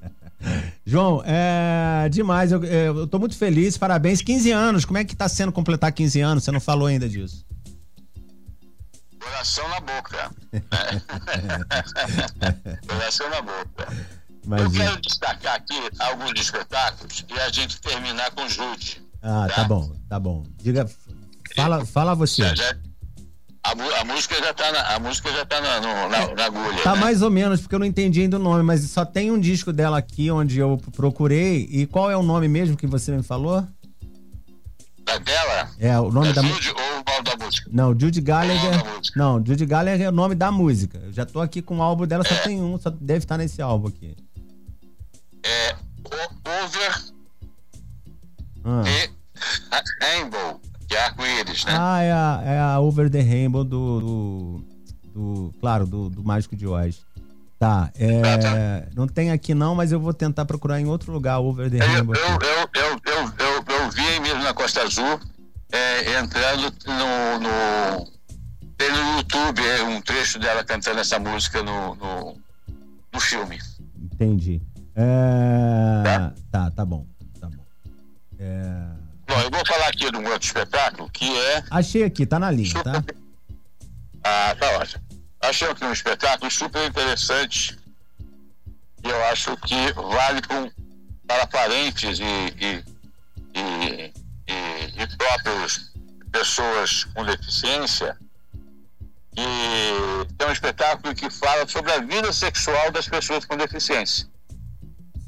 João, é demais, eu, é, eu tô muito feliz, parabéns. 15 anos, como é que tá sendo completar 15 anos? Você não falou ainda disso. Coração na boca. Coração na boca. Eu quero destacar aqui alguns espetáculos e a gente terminar com Jude. Ah, tá? tá, bom, tá bom. Diga, fala, fala você. Já, já, a, a, música já tá na, a música já tá na, no, na, na agulha. Tá né? mais ou menos, porque eu não entendi ainda o nome, mas só tem um disco dela aqui onde eu procurei. E qual é o nome mesmo que você me falou? Da dela? É, o nome é da música. ou o nome da música? Não, Judy Gallagher. Não, Judy Gallagher é o nome da música. Eu já tô aqui com o álbum dela, só é. tem um, só deve estar nesse álbum aqui é Over ah. the Rainbow, é arco-íris, né? Ah, é a, é a Over the Rainbow do, do, do claro, do, do Mágico de Oz. Tá, é, não tem aqui não, mas eu vou tentar procurar em outro lugar Over the eu, Rainbow. Eu, eu, eu, eu, eu, vi aí mesmo na Costa Azul, é, entrando no, no, tem no YouTube é, um trecho dela cantando essa música no, no, no filme. Entendi. É... Tá? tá, tá bom. Tá bom. É... Bom, eu vou falar aqui de um outro espetáculo que é. Achei aqui, tá na linha, tá? Ah, tá ótimo. Achei aqui um espetáculo super interessante e eu acho que vale com, para parentes e, e, e, e, e próprios pessoas com deficiência. E é um espetáculo que fala sobre a vida sexual das pessoas com deficiência.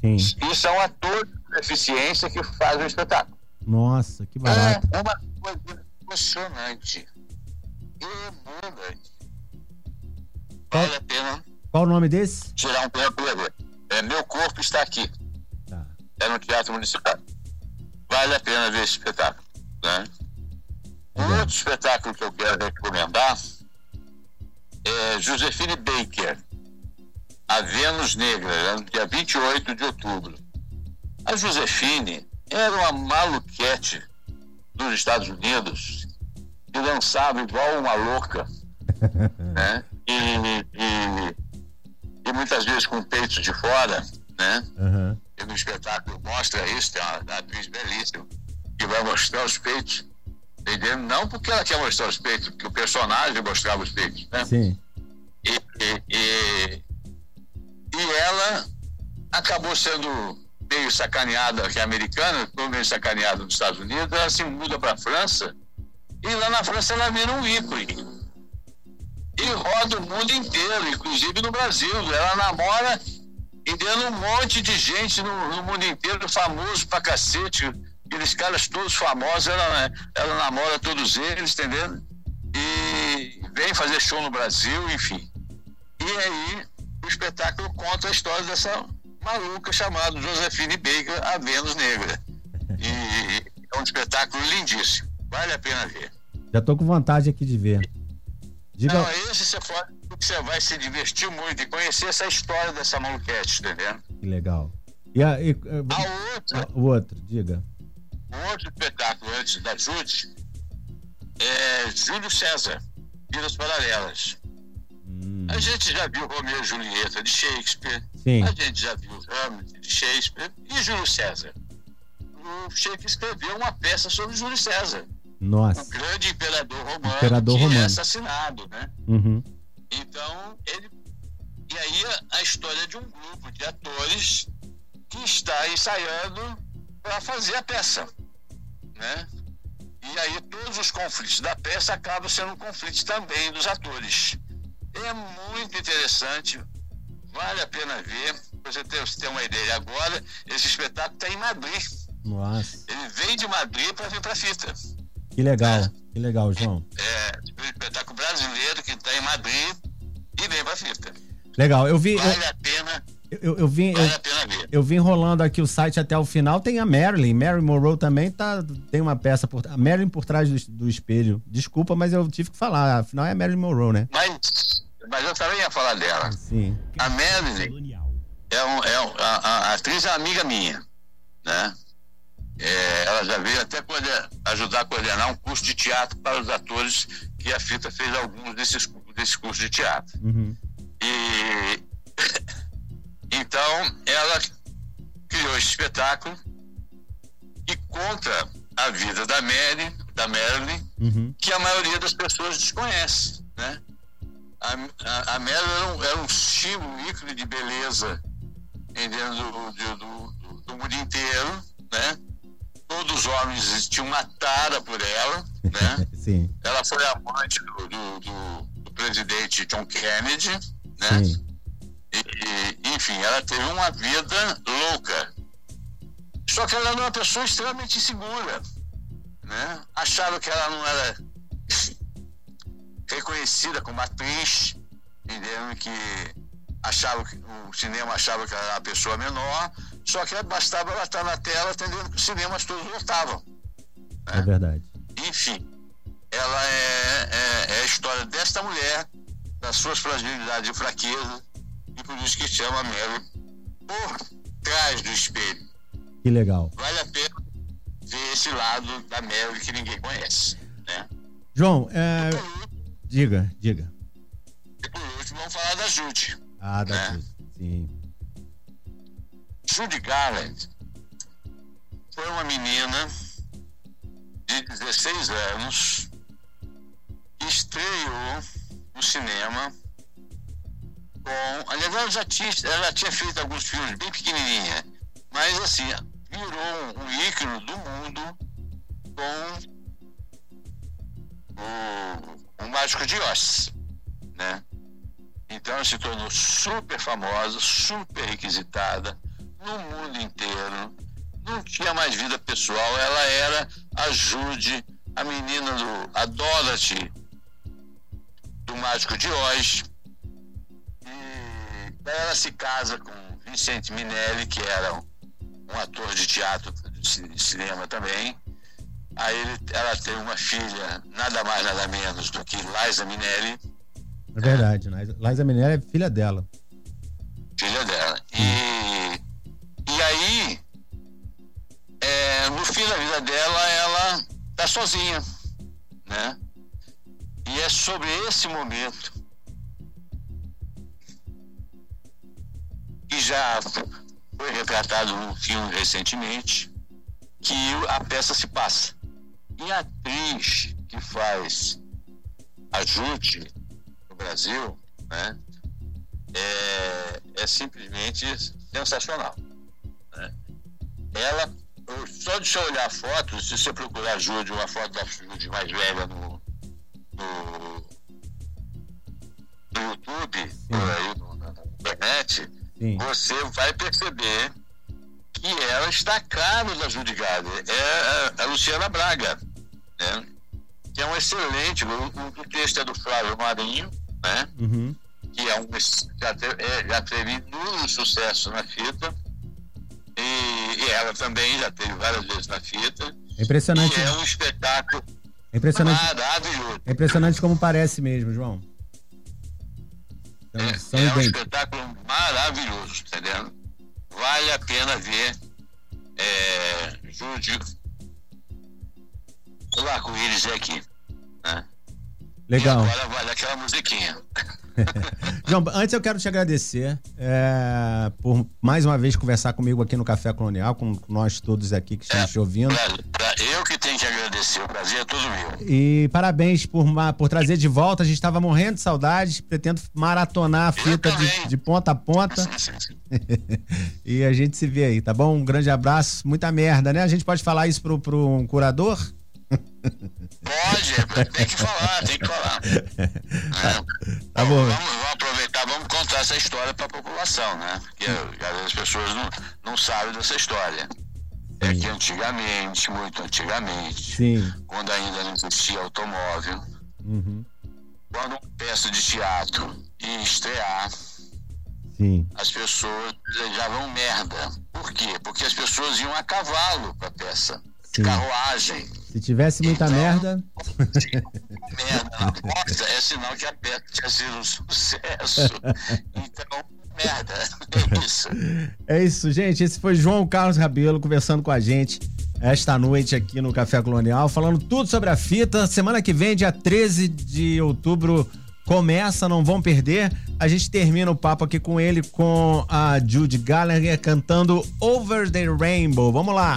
Sim. E são atores de deficiência que fazem o espetáculo. Nossa, que barato. É uma coisa emocionante. Emocionante. Vale a pena. Qual o nome desse? Tirar um tempo para ver. É, Meu Corpo Está Aqui. Tá. É no Teatro Municipal. Vale a pena ver esse espetáculo. Né? Um outro espetáculo que eu quero recomendar é Josefine Baker a Vênus Negra, no dia 28 de outubro. A Josefine era uma maluquete dos Estados Unidos que dançava igual uma louca, né? E, e, e, muitas vezes com o peito de fora, né? Uhum. E no espetáculo mostra isso, tem uma, uma atriz belíssima que vai mostrar os peitos. Não porque ela quer mostrar os peitos, porque o personagem mostrava os peitos, né? Sim. E, e, e, e ela acabou sendo meio sacaneada, que é americana, ficou meio sacaneada nos Estados Unidos, ela se muda para a França, e lá na França ela vira um ícone. E roda o mundo inteiro, inclusive no Brasil. Ela namora e dando um monte de gente no, no mundo inteiro, famoso pra cacete. Aqueles caras todos famosos, ela, ela namora todos eles, entendeu? E vem fazer show no Brasil, enfim. E aí o espetáculo conta a história dessa maluca chamada Josefine Baker, a Vênus Negra. E é um espetáculo lindíssimo. Vale a pena ver. Já tô com vontade aqui de ver. Diga... Não, esse você pode, você vai se divertir muito e conhecer essa história dessa maluquete, entendeu? Que legal. E a, e, a outra. O outro, diga. O outro espetáculo antes da Jude é Júlio César, Vidas Paralelas. Hum. A gente já viu Romeu e Julieta de Shakespeare. Sim. A gente já viu Hamlet de Shakespeare e Júlio César. O Shakespeare escreveu uma peça sobre Júlio César. Nossa. O grande imperador romano imperador que é romano. é assassinado, né? Uhum. Então, ele. E aí a, a história de um grupo de atores que está ensaiando para fazer a peça, né? E aí todos os conflitos da peça acabam sendo conflitos também dos atores. É muito interessante, vale a pena ver. Você tem, você tem uma ideia agora, esse espetáculo está em Madrid. Nossa. Ele vem de Madrid para vir para a fita. Que legal, é. que legal, João. É, um espetáculo brasileiro que está em Madrid e vem para a fita. Legal, eu vi. Vale eu... a pena eu, eu, vim, vale eu, eu, vim rolando aqui o site até o final. Tem a Marilyn. Marilyn Monroe também tá, tem uma peça por. A Marilyn por trás do, do espelho. Desculpa, mas eu tive que falar. Afinal é a Marilyn Monroe, né? Mas, mas eu também ia falar dela. Sim. A Marilyn é, um, é um, a, a, atriz é amiga minha, né? É, ela já veio até ajudar a coordenar um curso de teatro para os atores que a Fita fez alguns desses, desses cursos de teatro. Uhum. E então, ela criou esse espetáculo que conta a vida da Mary, da Marilyn, uhum. que a maioria das pessoas desconhece, né? A, a, a Marilyn era um, era um símbolo, um ícone de beleza do, do, do, do mundo inteiro, né? Todos os homens tinham uma tara por ela, né? Sim. Ela foi amante do, do, do, do presidente John Kennedy, né? Sim. E, enfim, ela teve uma vida louca. Só que ela era uma pessoa extremamente insegura. Né? Acharam que ela não era reconhecida como atriz, entendendo que achavam que o cinema achava que ela era uma pessoa menor, só que bastava ela estar na tela entendendo que os cinemas todos lotavam. Né? É verdade. Enfim, ela é, é, é a história desta mulher, das suas fragilidades e fraquezas, e por isso que chama Mary por trás do espelho. Que legal. Vale a pena ver esse lado da Mary que ninguém conhece, né? João, é... diga, diga. E por último, vamos falar da Judy. Ah, da né? Judy, sim. Judy Garland foi uma menina de 16 anos que estreou no cinema com. Aliás, ela já tinha, ela já tinha feito alguns filmes bem pequenininha, mas assim, virou um ícone do mundo com o, o Mágico de Oz, né? Então ela se tornou super famosa, super requisitada no mundo inteiro. Não tinha mais vida pessoal, ela era a Jude, a menina do a Dorothy do Mágico de Oz. Daí ela se casa com Vicente Minelli, que era um, um ator de teatro, de cinema também. Aí ele, ela tem uma filha, nada mais, nada menos do que Liza Minelli. É verdade, né? Liza Minelli é filha dela. Filha dela. E, e aí, é, no fim da vida dela, ela tá sozinha, né? E é sobre esse momento que já foi retratado num filme recentemente, que a peça se passa. E a atriz que faz a Jude no Brasil, né, é, é simplesmente sensacional. Né? Ela, só de você olhar a foto, se você procurar a Jude, uma foto da Jude mais velha no, no, no YouTube, por aí, no, na internet, Sim. você vai perceber que ela está cara da Judy Garland. É a, Luciana Braga, né? que é um excelente. O, o, texto é do Flávio Marinho, né? Uhum. que é um, já, teve, é, já teve nulo sucesso na fita. E, e, ela também já teve várias vezes na fita. É impressionante. E é um espetáculo é impressionante, maravilhoso. É impressionante como parece mesmo, João. Então, é, é um espetáculo maravilhoso, tá entendendo? vale a pena ver é, Júlio com eles é aqui. Né? Legal. E agora vale aquela musiquinha. João, antes eu quero te agradecer é, por mais uma vez conversar comigo aqui no Café Colonial, com nós todos aqui que estamos é, te ouvindo. Pra, pra eu que tenho que agradecer, o prazer é todo meu. E parabéns por, por trazer de volta, a gente estava morrendo de saudades, pretendo maratonar a fita de, de, ponta a ponta. Sim, sim, sim. e a gente se vê aí, tá bom? Um grande abraço, muita merda, né? A gente pode falar isso pro, pro um curador? Pode, tem que falar, tem que falar. É. Tá bom. Vamos, vamos, aproveitar, vamos contar essa história para a população, né? Porque às vezes as pessoas não, não sabem dessa história. É Sim. É que antigamente, muito antigamente, Sim. quando ainda não existia automóvel, uhum. quando uma peça de teatro ia estrear, Sim. as pessoas desejavam merda. Por quê? Porque as pessoas iam a cavalo para a peça. Sim. Carruagem. Se tivesse muita então, merda. merda Nossa, é sinal que a peça tinha sido um sucesso. Então, merda. É isso. É isso, gente. Esse foi João Carlos Rabelo conversando com a gente esta noite aqui no Café Colonial, falando tudo sobre a fita. Semana que vem, dia 13 de outubro, começa, não vão perder. A gente termina o papo aqui com ele, com a Judy Gallagher cantando Over the Rainbow. Vamos lá.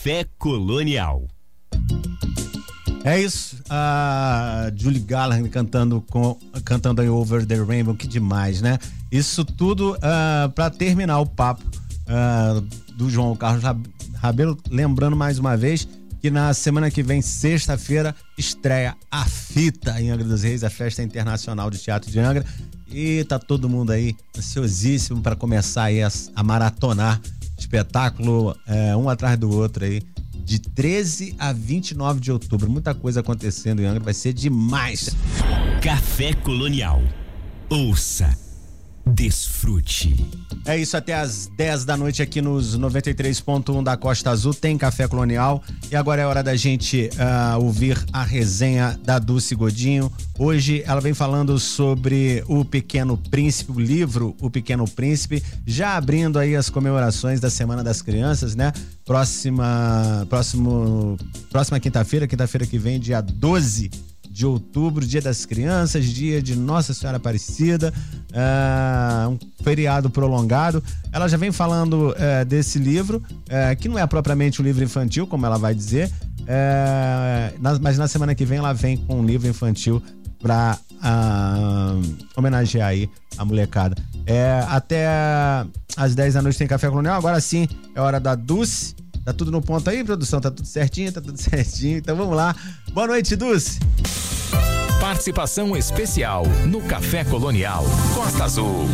Café Colonial. É isso. A Julie Gallagher cantando com cantando aí Over the Rainbow, que demais, né? Isso tudo uh, ah, para terminar o papo uh, do João Carlos Rabelo, lembrando mais uma vez que na semana que vem, sexta-feira, estreia a fita em Angra dos Reis, a festa internacional de teatro de Angra. E tá todo mundo aí ansiosíssimo para começar aí a, a maratonar espetáculo é, um atrás do outro aí de 13 a 29 de outubro. Muita coisa acontecendo em Angra, vai ser demais. Café Colonial. Ouça Desfrute. É isso, até às 10 da noite aqui nos 93.1 da Costa Azul tem Café Colonial. E agora é hora da gente uh, ouvir a resenha da Dulce Godinho. Hoje ela vem falando sobre o Pequeno Príncipe, o livro O Pequeno Príncipe, já abrindo aí as comemorações da Semana das Crianças, né? Próxima, próximo, próxima quinta-feira, quinta-feira que vem, dia 12 de outubro, dia das crianças, dia de Nossa Senhora Aparecida, é, um feriado prolongado. Ela já vem falando é, desse livro, é, que não é propriamente um livro infantil, como ela vai dizer, na, mas na semana que vem ela vem com um livro infantil para homenagear aí a molecada. Até às 10 da noite tem Café Colonial, agora sim é hora da Dulce. Tá tudo no ponto aí, produção? Tá tudo certinho? Tá tudo certinho. Então vamos lá. Boa noite, Dulce. Participação especial no Café Colonial Costa Azul.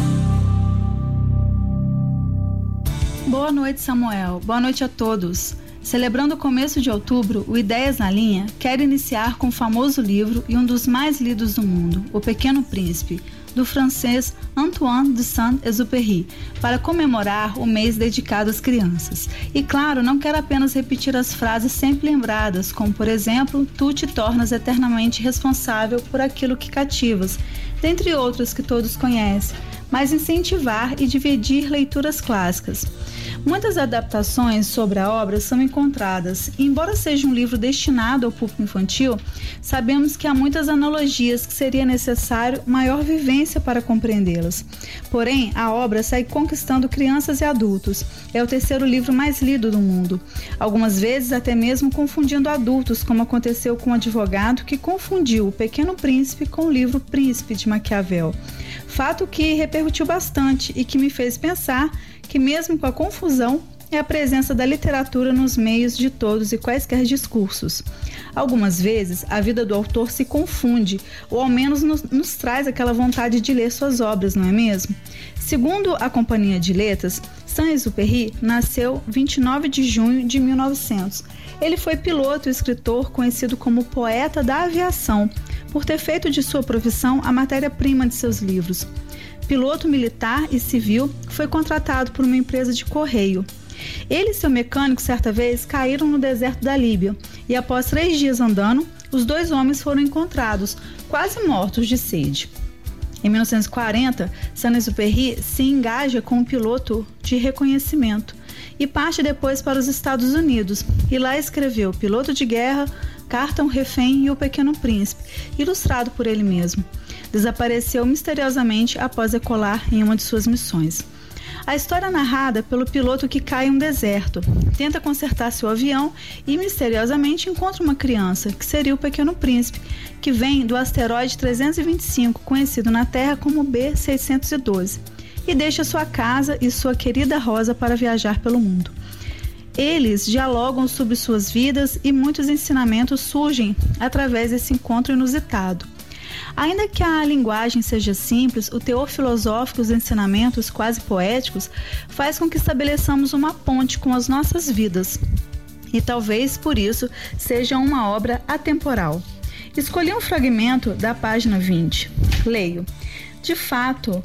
Boa noite, Samuel. Boa noite a todos. Celebrando o começo de outubro, o Ideias na Linha quer iniciar com o famoso livro e um dos mais lidos do mundo, O Pequeno Príncipe, do francês Antoine de Saint-Exupéry, para comemorar o mês dedicado às crianças. E claro, não quero apenas repetir as frases sempre lembradas, como por exemplo, tu te tornas eternamente responsável por aquilo que cativas, dentre outras que todos conhecem, mas incentivar e dividir leituras clássicas. Muitas adaptações sobre a obra são encontradas, embora seja um livro destinado ao público infantil, sabemos que há muitas analogias que seria necessário maior vivência para compreendê-las. Porém, a obra segue conquistando crianças e adultos. É o terceiro livro mais lido do mundo. Algumas vezes até mesmo confundindo adultos, como aconteceu com um advogado que confundiu O Pequeno Príncipe com o livro Príncipe de Maquiavel. Fato que repercutiu bastante e que me fez pensar que, mesmo com a confusão, é a presença da literatura nos meios de todos e quaisquer discursos. Algumas vezes, a vida do autor se confunde, ou ao menos nos, nos, traz aquela vontade de ler suas obras, não é mesmo? Segundo a Companhia de Letras, Saint-Exupéry nasceu 29 de junho de 1900. Ele foi piloto e escritor conhecido como poeta da aviação, por ter feito de sua profissão a matéria-prima de seus livros piloto militar e civil, foi contratado por uma empresa de correio. Ele e seu mecânico, certa vez, caíram no deserto da Líbia e, após três dias andando, os dois homens foram encontrados, quase mortos de sede. Em 1940, Saint-Exupéry se engaja com um piloto de reconhecimento e parte depois para os Estados Unidos e lá escreveu Piloto de Guerra, Carta um Refém e O Pequeno Príncipe, ilustrado por ele mesmo desapareceu misteriosamente após decolar em uma de suas missões. A história é narrada pelo piloto que cai em um deserto, tenta consertar seu avião e misteriosamente encontra uma criança, que seria o Pequeno Príncipe, que vem do asteroide 325, conhecido na Terra como B612, e deixa sua casa e sua querida Rosa para viajar pelo mundo. Eles dialogam sobre suas vidas e muitos ensinamentos surgem através desse encontro inusitado. Ainda que a linguagem seja simples, o teor filosófico e os ensinamentos quase poéticos faz com que estabeleçamos uma ponte com as nossas vidas. E talvez por isso seja uma obra atemporal. Escolhi um fragmento da página 20. Leio. De fato,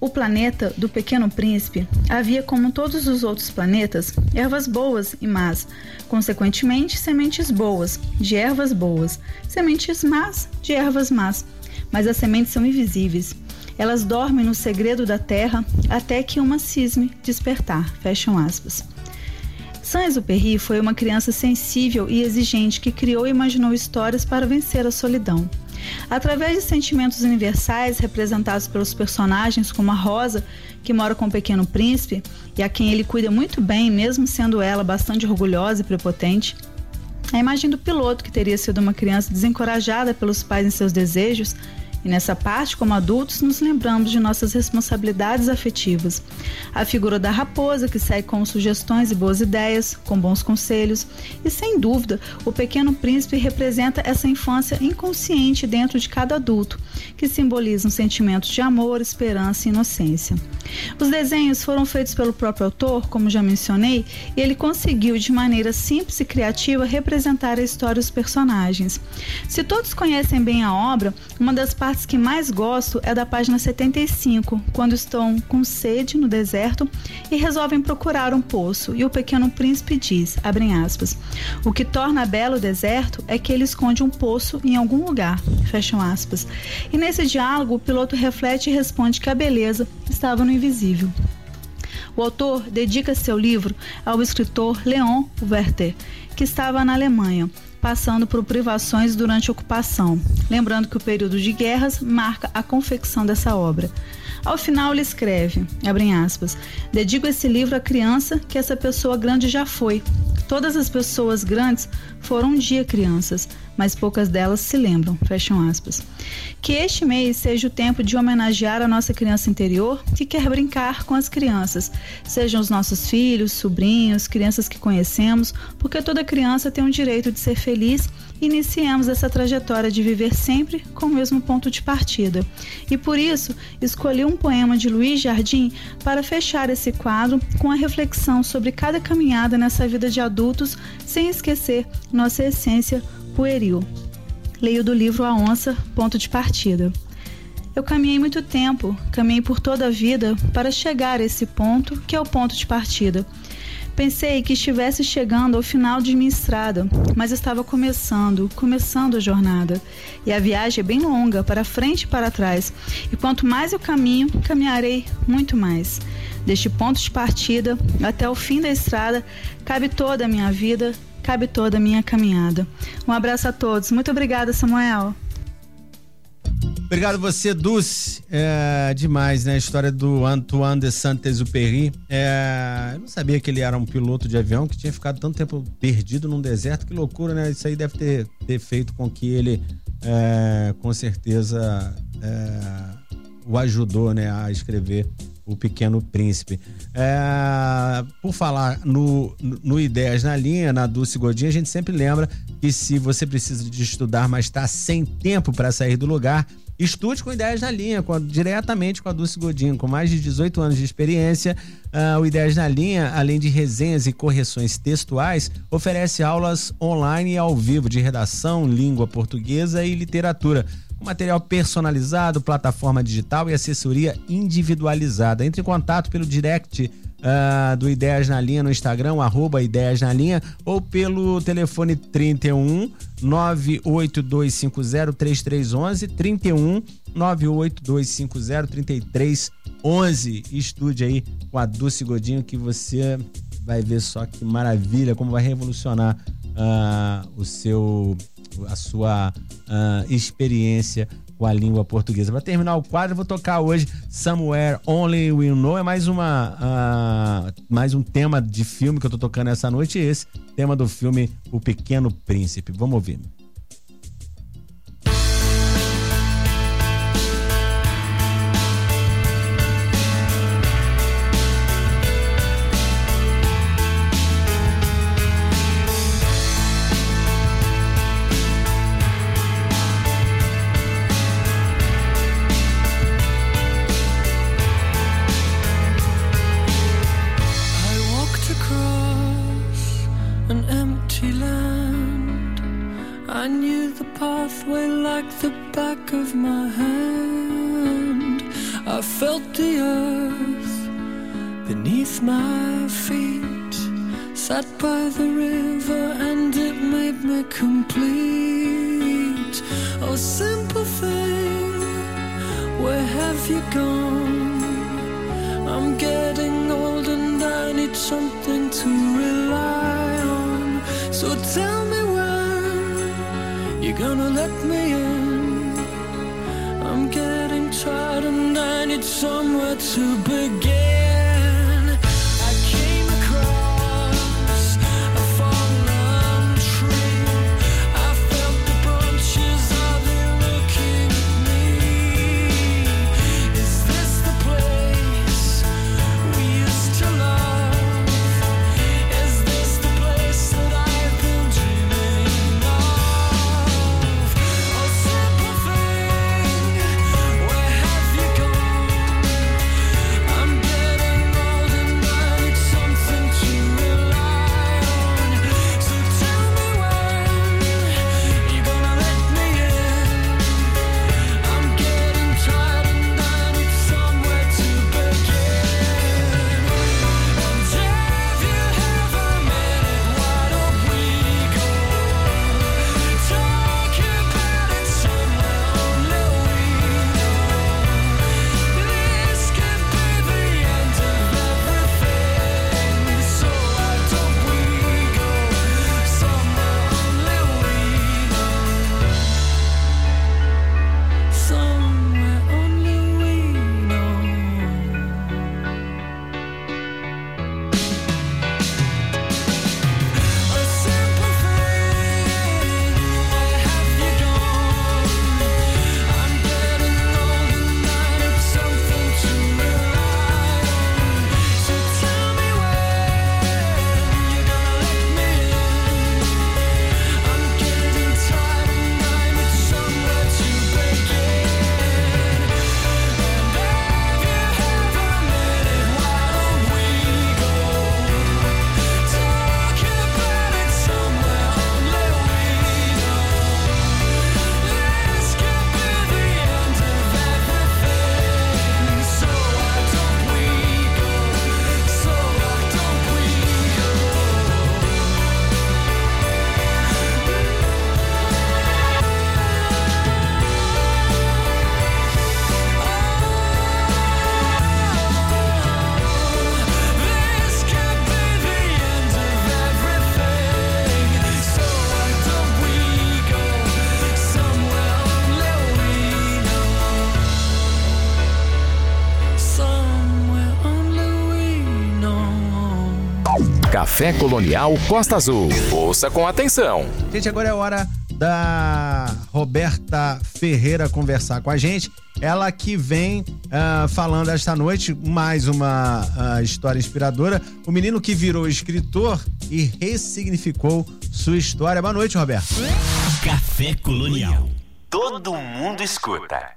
o planeta do Pequeno Príncipe havia, como todos os outros planetas, ervas boas e más, consequentemente, sementes boas de ervas boas, sementes más de ervas más. Mas as sementes são invisíveis. Elas dormem no segredo da terra até que uma cisme despertar. Fecham aspas. Saint-Exupéry foi uma criança sensível e exigente que criou e imaginou histórias para vencer a solidão. Através de sentimentos universais representados pelos personagens, como a Rosa, que mora com o pequeno príncipe e a quem ele cuida muito bem, mesmo sendo ela bastante orgulhosa e prepotente, a imagem do piloto, que teria sido uma criança desencorajada pelos pais em seus desejos, e nessa parte, como adultos, nos lembramos de nossas responsabilidades afetivas. A figura da raposa, que segue com sugestões e boas ideias, com bons conselhos. E sem dúvida, o pequeno príncipe representa essa infância inconsciente dentro de cada adulto, que simbolizam sentimentos de amor, esperança e inocência. Os desenhos foram feitos pelo próprio autor, como já mencionei, e ele conseguiu, de maneira simples e criativa, representar a história dos personagens. Se todos conhecem bem a obra, uma das partes partes que mais gosto é da página 75, quando estão com sede no deserto e resolvem procurar um poço. E o pequeno príncipe diz, abrem aspas, o que torna belo o deserto é que ele esconde um poço em algum lugar, fecham aspas. E nesse diálogo, o piloto reflete e responde que a beleza estava no invisível. O autor dedica seu livro ao escritor Leon Werther, que estava na Alemanha passando por privações durante a ocupação. Lembrando que o período de guerras marca a confecção dessa obra. Ao final ele escreve, aspas, dedico esse livro à criança que essa pessoa grande já foi. Todas as pessoas grandes foram um dia crianças, mas poucas delas se lembram. Fecham aspas. Que este mês seja o tempo de homenagear a nossa criança interior que quer brincar com as crianças, sejam os nossos filhos, sobrinhos, crianças que conhecemos, porque toda criança tem o direito de ser feliz iniciemos essa trajetória de viver sempre com o mesmo ponto de partida. E por isso, escolhi um poema de Luiz Jardim para fechar esse quadro com a reflexão sobre cada caminhada nessa vida de adultos, sem esquecer nossa essência pueril. Leio do livro A Onça, Ponto de Partida. Eu caminhei muito tempo, caminhei por toda a vida para chegar a esse ponto que é o ponto de partida. Pensei que estivesse chegando ao final de minha estrada, mas estava começando, começando a jornada. E a viagem é bem longa, para frente e para trás. E quanto mais eu caminho, caminharei muito mais. Deste ponto de partida até o fim da estrada, cabe toda a minha vida, cabe toda a minha caminhada. Um abraço a todos. Muito obrigada, Samuel. Obrigado você, Dulce. É demais, né? A história do Antoine de Saint-Exupéry. É, eu não sabia que ele era um piloto de avião que tinha ficado tanto tempo perdido num deserto. Que loucura, né? Isso aí deve ter, ter feito com que ele, é, com certeza, é, o ajudou né, a escrever O Pequeno Príncipe. É, por falar no, no Ideias na Linha, na Dulce Godinho, a gente sempre lembra que se você precisa de estudar, mas está sem tempo para sair do lugar Estude com Ideias na Linha, com, diretamente com a Dulce Godinho. Com mais de 18 anos de experiência, uh, o Ideias na Linha, além de resenhas e correções textuais, oferece aulas online e ao vivo de redação, língua portuguesa e literatura. Material personalizado, plataforma digital e assessoria individualizada. Entre em contato pelo direct uh, do Ideias na Linha no Instagram, arroba Ideias na Linha, ou pelo telefone 31 98250 3311, 31 98250 3311. Estude aí com a Dulce Godinho que você vai ver só que maravilha, como vai revolucionar uh, o seu, a sua uh, experiência com a língua portuguesa. Para terminar o quadro, eu vou tocar hoje Somewhere Only We Know. É mais uma uh, mais um tema de filme que eu tô tocando essa noite. Esse tema do filme O Pequeno Príncipe. Vamos ouvir. like the back of my hand. I felt the earth beneath my feet. Sat by the river and it made me complete. Oh, simple thing, where have you gone? I'm getting old and I need something to rely on. So tell me when you're gonna let me in. need somewhere to begin. Café Colonial Costa Azul. Ouça com atenção. Gente, agora é hora da Roberta Ferreira conversar com a gente. Ela que vem uh, falando esta noite mais uma uh, história inspiradora. O menino que virou escritor e ressignificou sua história. Boa noite, Roberta. Café Colonial. Todo mundo escuta.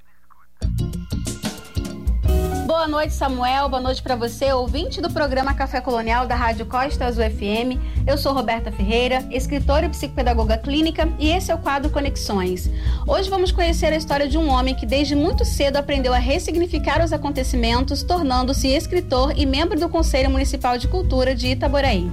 Boa noite, Samuel. Boa noite para você, ouvinte do programa Café Colonial da Rádio Costa Azul FM. Eu sou Roberta Ferreira, escritora e psicopedagoga clínica, e esse é o quadro Conexões. Hoje vamos conhecer a história de um homem que desde muito cedo aprendeu a ressignificar os acontecimentos, tornando-se escritor e membro do Conselho Municipal de Cultura de Itaboraí.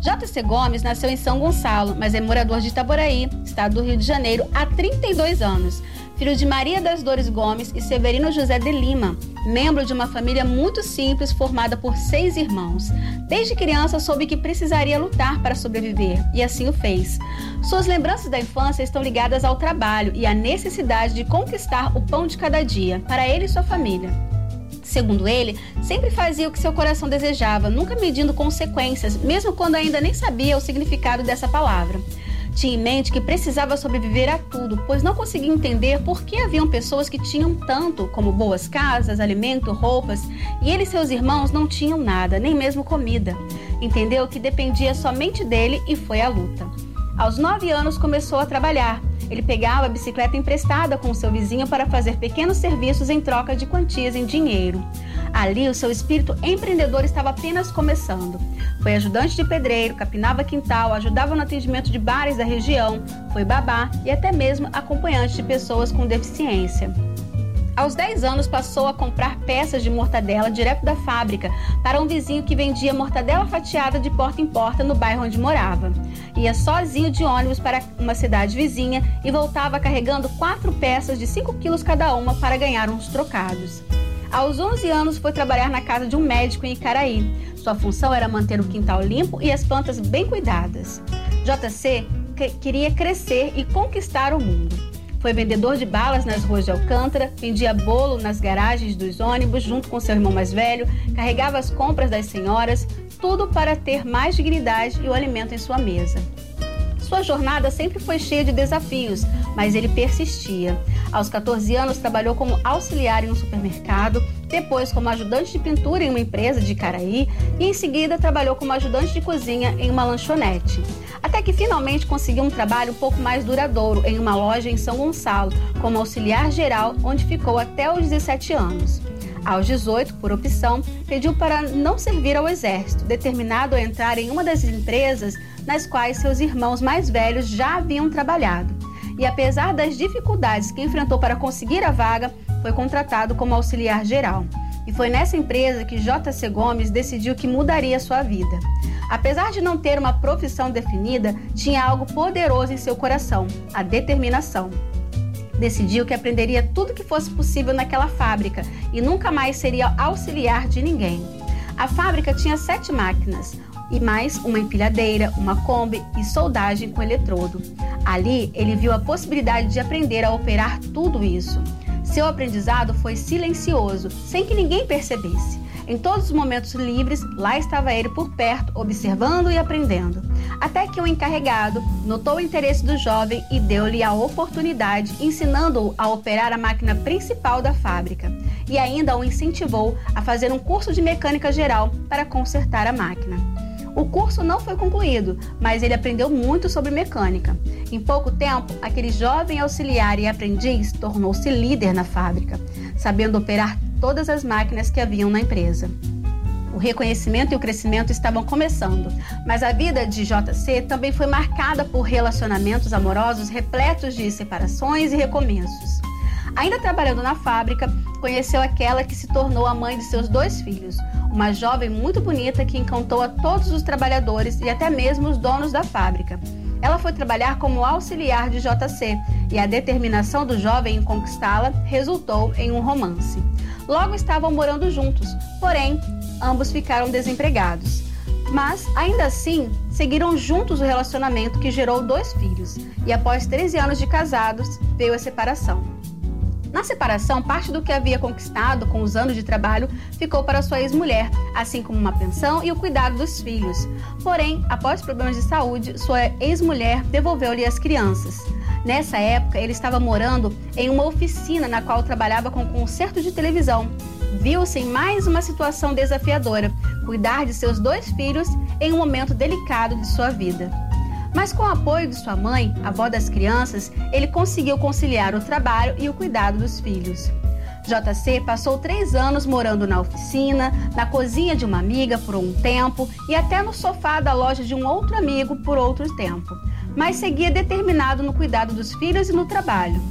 JC Gomes nasceu em São Gonçalo, mas é morador de Itaboraí, estado do Rio de Janeiro, há 32 anos filho de Maria das Dores Gomes e Severino José de Lima, membro de uma família muito simples formada por seis irmãos. Desde criança soube que precisaria lutar para sobreviver e assim o fez. Suas lembranças da infância estão ligadas ao trabalho e à necessidade de conquistar o pão de cada dia para ele e sua família. Segundo ele, sempre fazia o que seu coração desejava, nunca medindo consequências, mesmo quando ainda nem sabia o significado dessa palavra. Tinha em mente que precisava sobreviver a tudo, pois não conseguia entender por que haviam pessoas que tinham tanto, como boas casas, alimento, roupas, e ele e seus irmãos não tinham nada, nem mesmo comida. Entendeu que dependia somente dele e foi à luta. Aos nove anos começou a trabalhar. Ele pegava a bicicleta emprestada com seu vizinho para fazer pequenos serviços em troca de quantias em dinheiro. Ali, o seu espírito empreendedor estava apenas começando. Foi ajudante de pedreiro, capinava quintal, ajudava no atendimento de bares da região, foi babá e até mesmo acompanhante de pessoas com deficiência. Aos 10 anos, passou a comprar peças de mortadela direto da fábrica para um vizinho que vendia mortadela fatiada de porta em porta no bairro onde morava. Ia sozinho de ônibus para uma cidade vizinha e voltava carregando quatro peças de 5 quilos cada uma para ganhar uns trocados. Aos 11 anos, foi trabalhar na casa de um médico em Icaraí. Sua função era manter o quintal limpo e as plantas bem cuidadas. JC queria crescer e conquistar o mundo. Foi vendedor de balas nas ruas de Alcântara, vendia bolo nas garagens dos ônibus junto com seu irmão mais velho, carregava as compras das senhoras, tudo para ter mais dignidade e o alimento em sua mesa. Sua jornada sempre foi cheia de desafios, mas ele persistia. Aos 14 anos, trabalhou como auxiliar em um supermercado, depois como ajudante de pintura em uma empresa de Caraí e em seguida trabalhou como ajudante de cozinha em uma lanchonete. Até que finalmente conseguiu um trabalho um pouco mais duradouro em uma loja em São Gonçalo, como auxiliar geral, onde ficou até os 17 anos. Aos 18, por opção, pediu para não servir ao exército, determinado a entrar em uma das empresas nas quais seus irmãos mais velhos já haviam trabalhado. E apesar das dificuldades que enfrentou para conseguir a vaga, foi contratado como auxiliar geral. E foi nessa empresa que J.C. Gomes decidiu que mudaria sua vida. Apesar de não ter uma profissão definida, tinha algo poderoso em seu coração: a determinação decidiu que aprenderia tudo que fosse possível naquela fábrica e nunca mais seria auxiliar de ninguém. A fábrica tinha sete máquinas e mais uma empilhadeira, uma Kombi e soldagem com eletrodo. Ali, ele viu a possibilidade de aprender a operar tudo isso. Seu aprendizado foi silencioso, sem que ninguém percebesse. Em todos os momentos livres, lá estava ele por perto, observando e aprendendo. Até que o encarregado notou o interesse do jovem e deu-lhe a oportunidade, ensinando-o a operar a máquina principal da fábrica. E ainda o incentivou a fazer um curso de mecânica geral para consertar a máquina. O curso não foi concluído, mas ele aprendeu muito sobre mecânica. Em pouco tempo, aquele jovem auxiliar e aprendiz tornou-se líder na fábrica, sabendo operar todas as máquinas que haviam na empresa. O reconhecimento e o crescimento estavam começando, mas a vida de JC também foi marcada por relacionamentos amorosos repletos de separações e recomeços. Ainda trabalhando na fábrica, conheceu aquela que se tornou a mãe de seus dois filhos, uma jovem muito bonita que encantou a todos os trabalhadores e até mesmo os donos da fábrica. Ela foi trabalhar como auxiliar de JC e a determinação do jovem em conquistá-la resultou em um romance. Logo estavam morando juntos, porém, ambos ficaram desempregados. Mas, ainda assim, seguiram juntos o relacionamento que gerou dois filhos, e após 13 anos de casados, veio a separação. Na separação, parte do que havia conquistado com os anos de trabalho ficou para sua ex-mulher, assim como uma pensão e o cuidado dos filhos. Porém, após problemas de saúde, sua ex-mulher devolveu-lhe as crianças. Nessa época, ele estava morando em uma oficina na qual trabalhava com concertos de televisão. Viu-se em mais uma situação desafiadora: cuidar de seus dois filhos em um momento delicado de sua vida. Mas com o apoio de sua mãe, avó das crianças, ele conseguiu conciliar o trabalho e o cuidado dos filhos. JC passou três anos morando na oficina, na cozinha de uma amiga por um tempo e até no sofá da loja de um outro amigo por outro tempo, mas seguia determinado no cuidado dos filhos e no trabalho.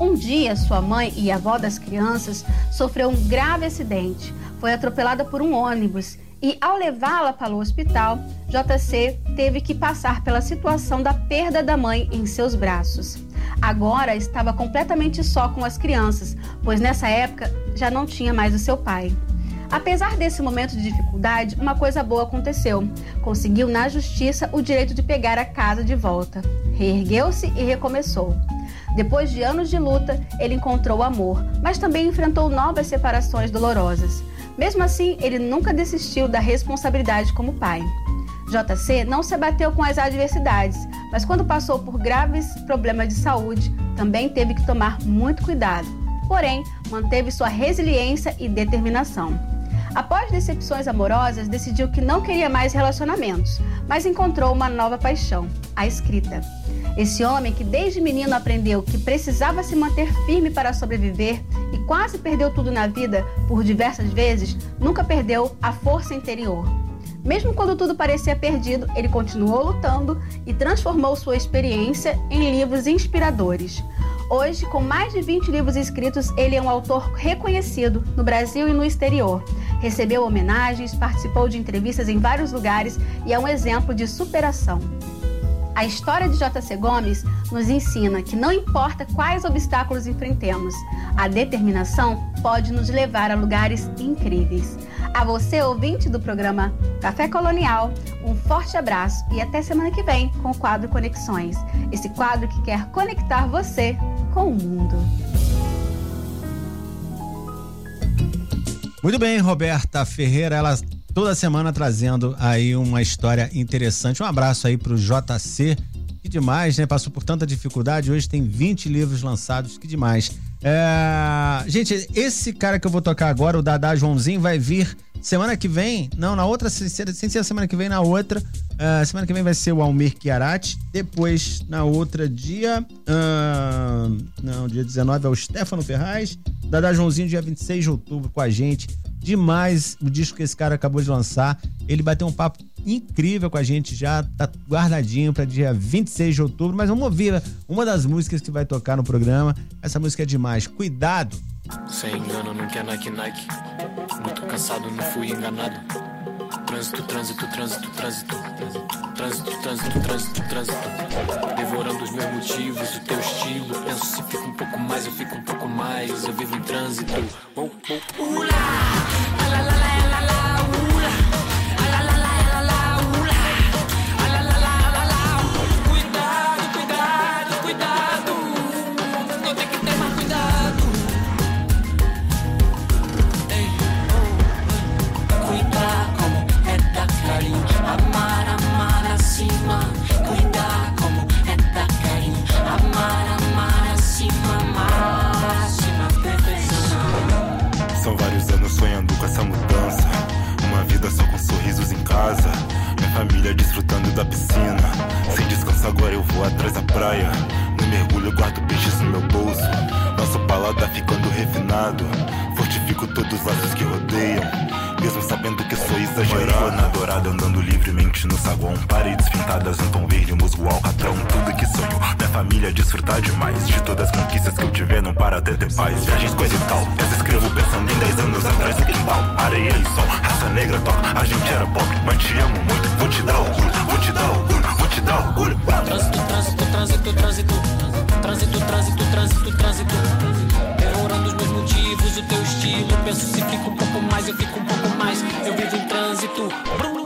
Um dia, sua mãe e avó das crianças sofreu um grave acidente. Foi atropelada por um ônibus e, ao levá-la para o hospital, JC teve que passar pela situação da perda da mãe em seus braços. Agora estava completamente só com as crianças, pois nessa época já não tinha mais o seu pai. Apesar desse momento de dificuldade, uma coisa boa aconteceu. Conseguiu na justiça o direito de pegar a casa de volta. Reergueu-se e recomeçou. Depois de anos de luta, ele encontrou amor, mas também enfrentou novas separações dolorosas. Mesmo assim, ele nunca desistiu da responsabilidade como pai. JC não se abateu com as adversidades, mas quando passou por graves problemas de saúde, também teve que tomar muito cuidado. Porém, manteve sua resiliência e determinação. Após decepções amorosas, decidiu que não queria mais relacionamentos, mas encontrou uma nova paixão, a escrita. Esse homem que desde menino aprendeu que precisava se manter firme para sobreviver e quase perdeu tudo na vida por diversas vezes, nunca perdeu a força interior. Mesmo quando tudo parecia perdido, ele continuou lutando e transformou sua experiência em livros inspiradores. Hoje, com mais de 20 livros escritos, ele é um autor reconhecido no Brasil e no exterior. Recebeu homenagens, participou de entrevistas em vários lugares e é um exemplo de superação. A história de J.C. Gomes nos ensina que não importa quais obstáculos enfrentemos, A determinação pode nos levar a lugares incríveis. A você, ouvinte do programa Café Colonial, um forte abraço e até semana que vem com o quadro Conexões. Esse quadro que quer conectar você com o mundo. Muito bem, Roberta Ferreira, ela toda semana trazendo aí uma história interessante. Um abraço aí pro JC, que demais, né? Passou por tanta dificuldade, hoje tem 20 livros lançados, que demais. É... Gente, esse cara que eu vou tocar agora, o Dadá Joãozinho, vai vir semana que vem. Não, na outra, sem ser semana que vem, na outra. Uh, semana que vem vai ser o Almir Chiarati. Depois, na outra dia. Uh, não, dia 19 é o Stefano Ferraz. Dadá Joãozinho, dia 26 de outubro, com a gente. Demais o disco que esse cara acabou de lançar. Ele bateu um papo incrível com a gente já, tá guardadinho para dia 26 de outubro, mas vamos ouvir uma das músicas que vai tocar no programa. Essa música é demais. Cuidado! Sem engano, não quer Nike Nike. Muito cansado, não fui enganado. Trânsito, trânsito, trânsito, trânsito. Trânsito, trânsito, trânsito, trânsito. Devorando os meus motivos, o teu estilo. Penso se fica um pouco mais, eu fico um pouco mais. Eu vivo em trânsito. Oh, oh. Ula! La, la, la, família desfrutando da piscina. Sem descanso agora eu vou atrás da praia. No mergulho guardo peixes no meu bolso. Nosso paladar ficando refinado. Fortifico todos os laços que rodeiam. Mesmo sabendo que sou exagerado. na dourada andando livremente no saguão. Paredes pintadas em tom verde, musgo alcatrão. Tudo minha família desfrutar demais. De todas as conquistas que eu tiver, não para até ter paz. Viagens, coisa e tal. Essa escrevo pensando em 10 anos atrás quintal. Areia e sol, raça negra toca. A gente era pobre, mas te amo muito. Vou te dar orgulho, vou te dar orgulho, vou te dar orgulho. Trânsito, trânsito, trânsito, trânsito. Trânsito, trânsito, trânsito, trânsito. Devorando os meus motivos, o teu estilo. Penso se fica um pouco mais, eu fico um pouco mais. Eu vivo em trânsito. Brum,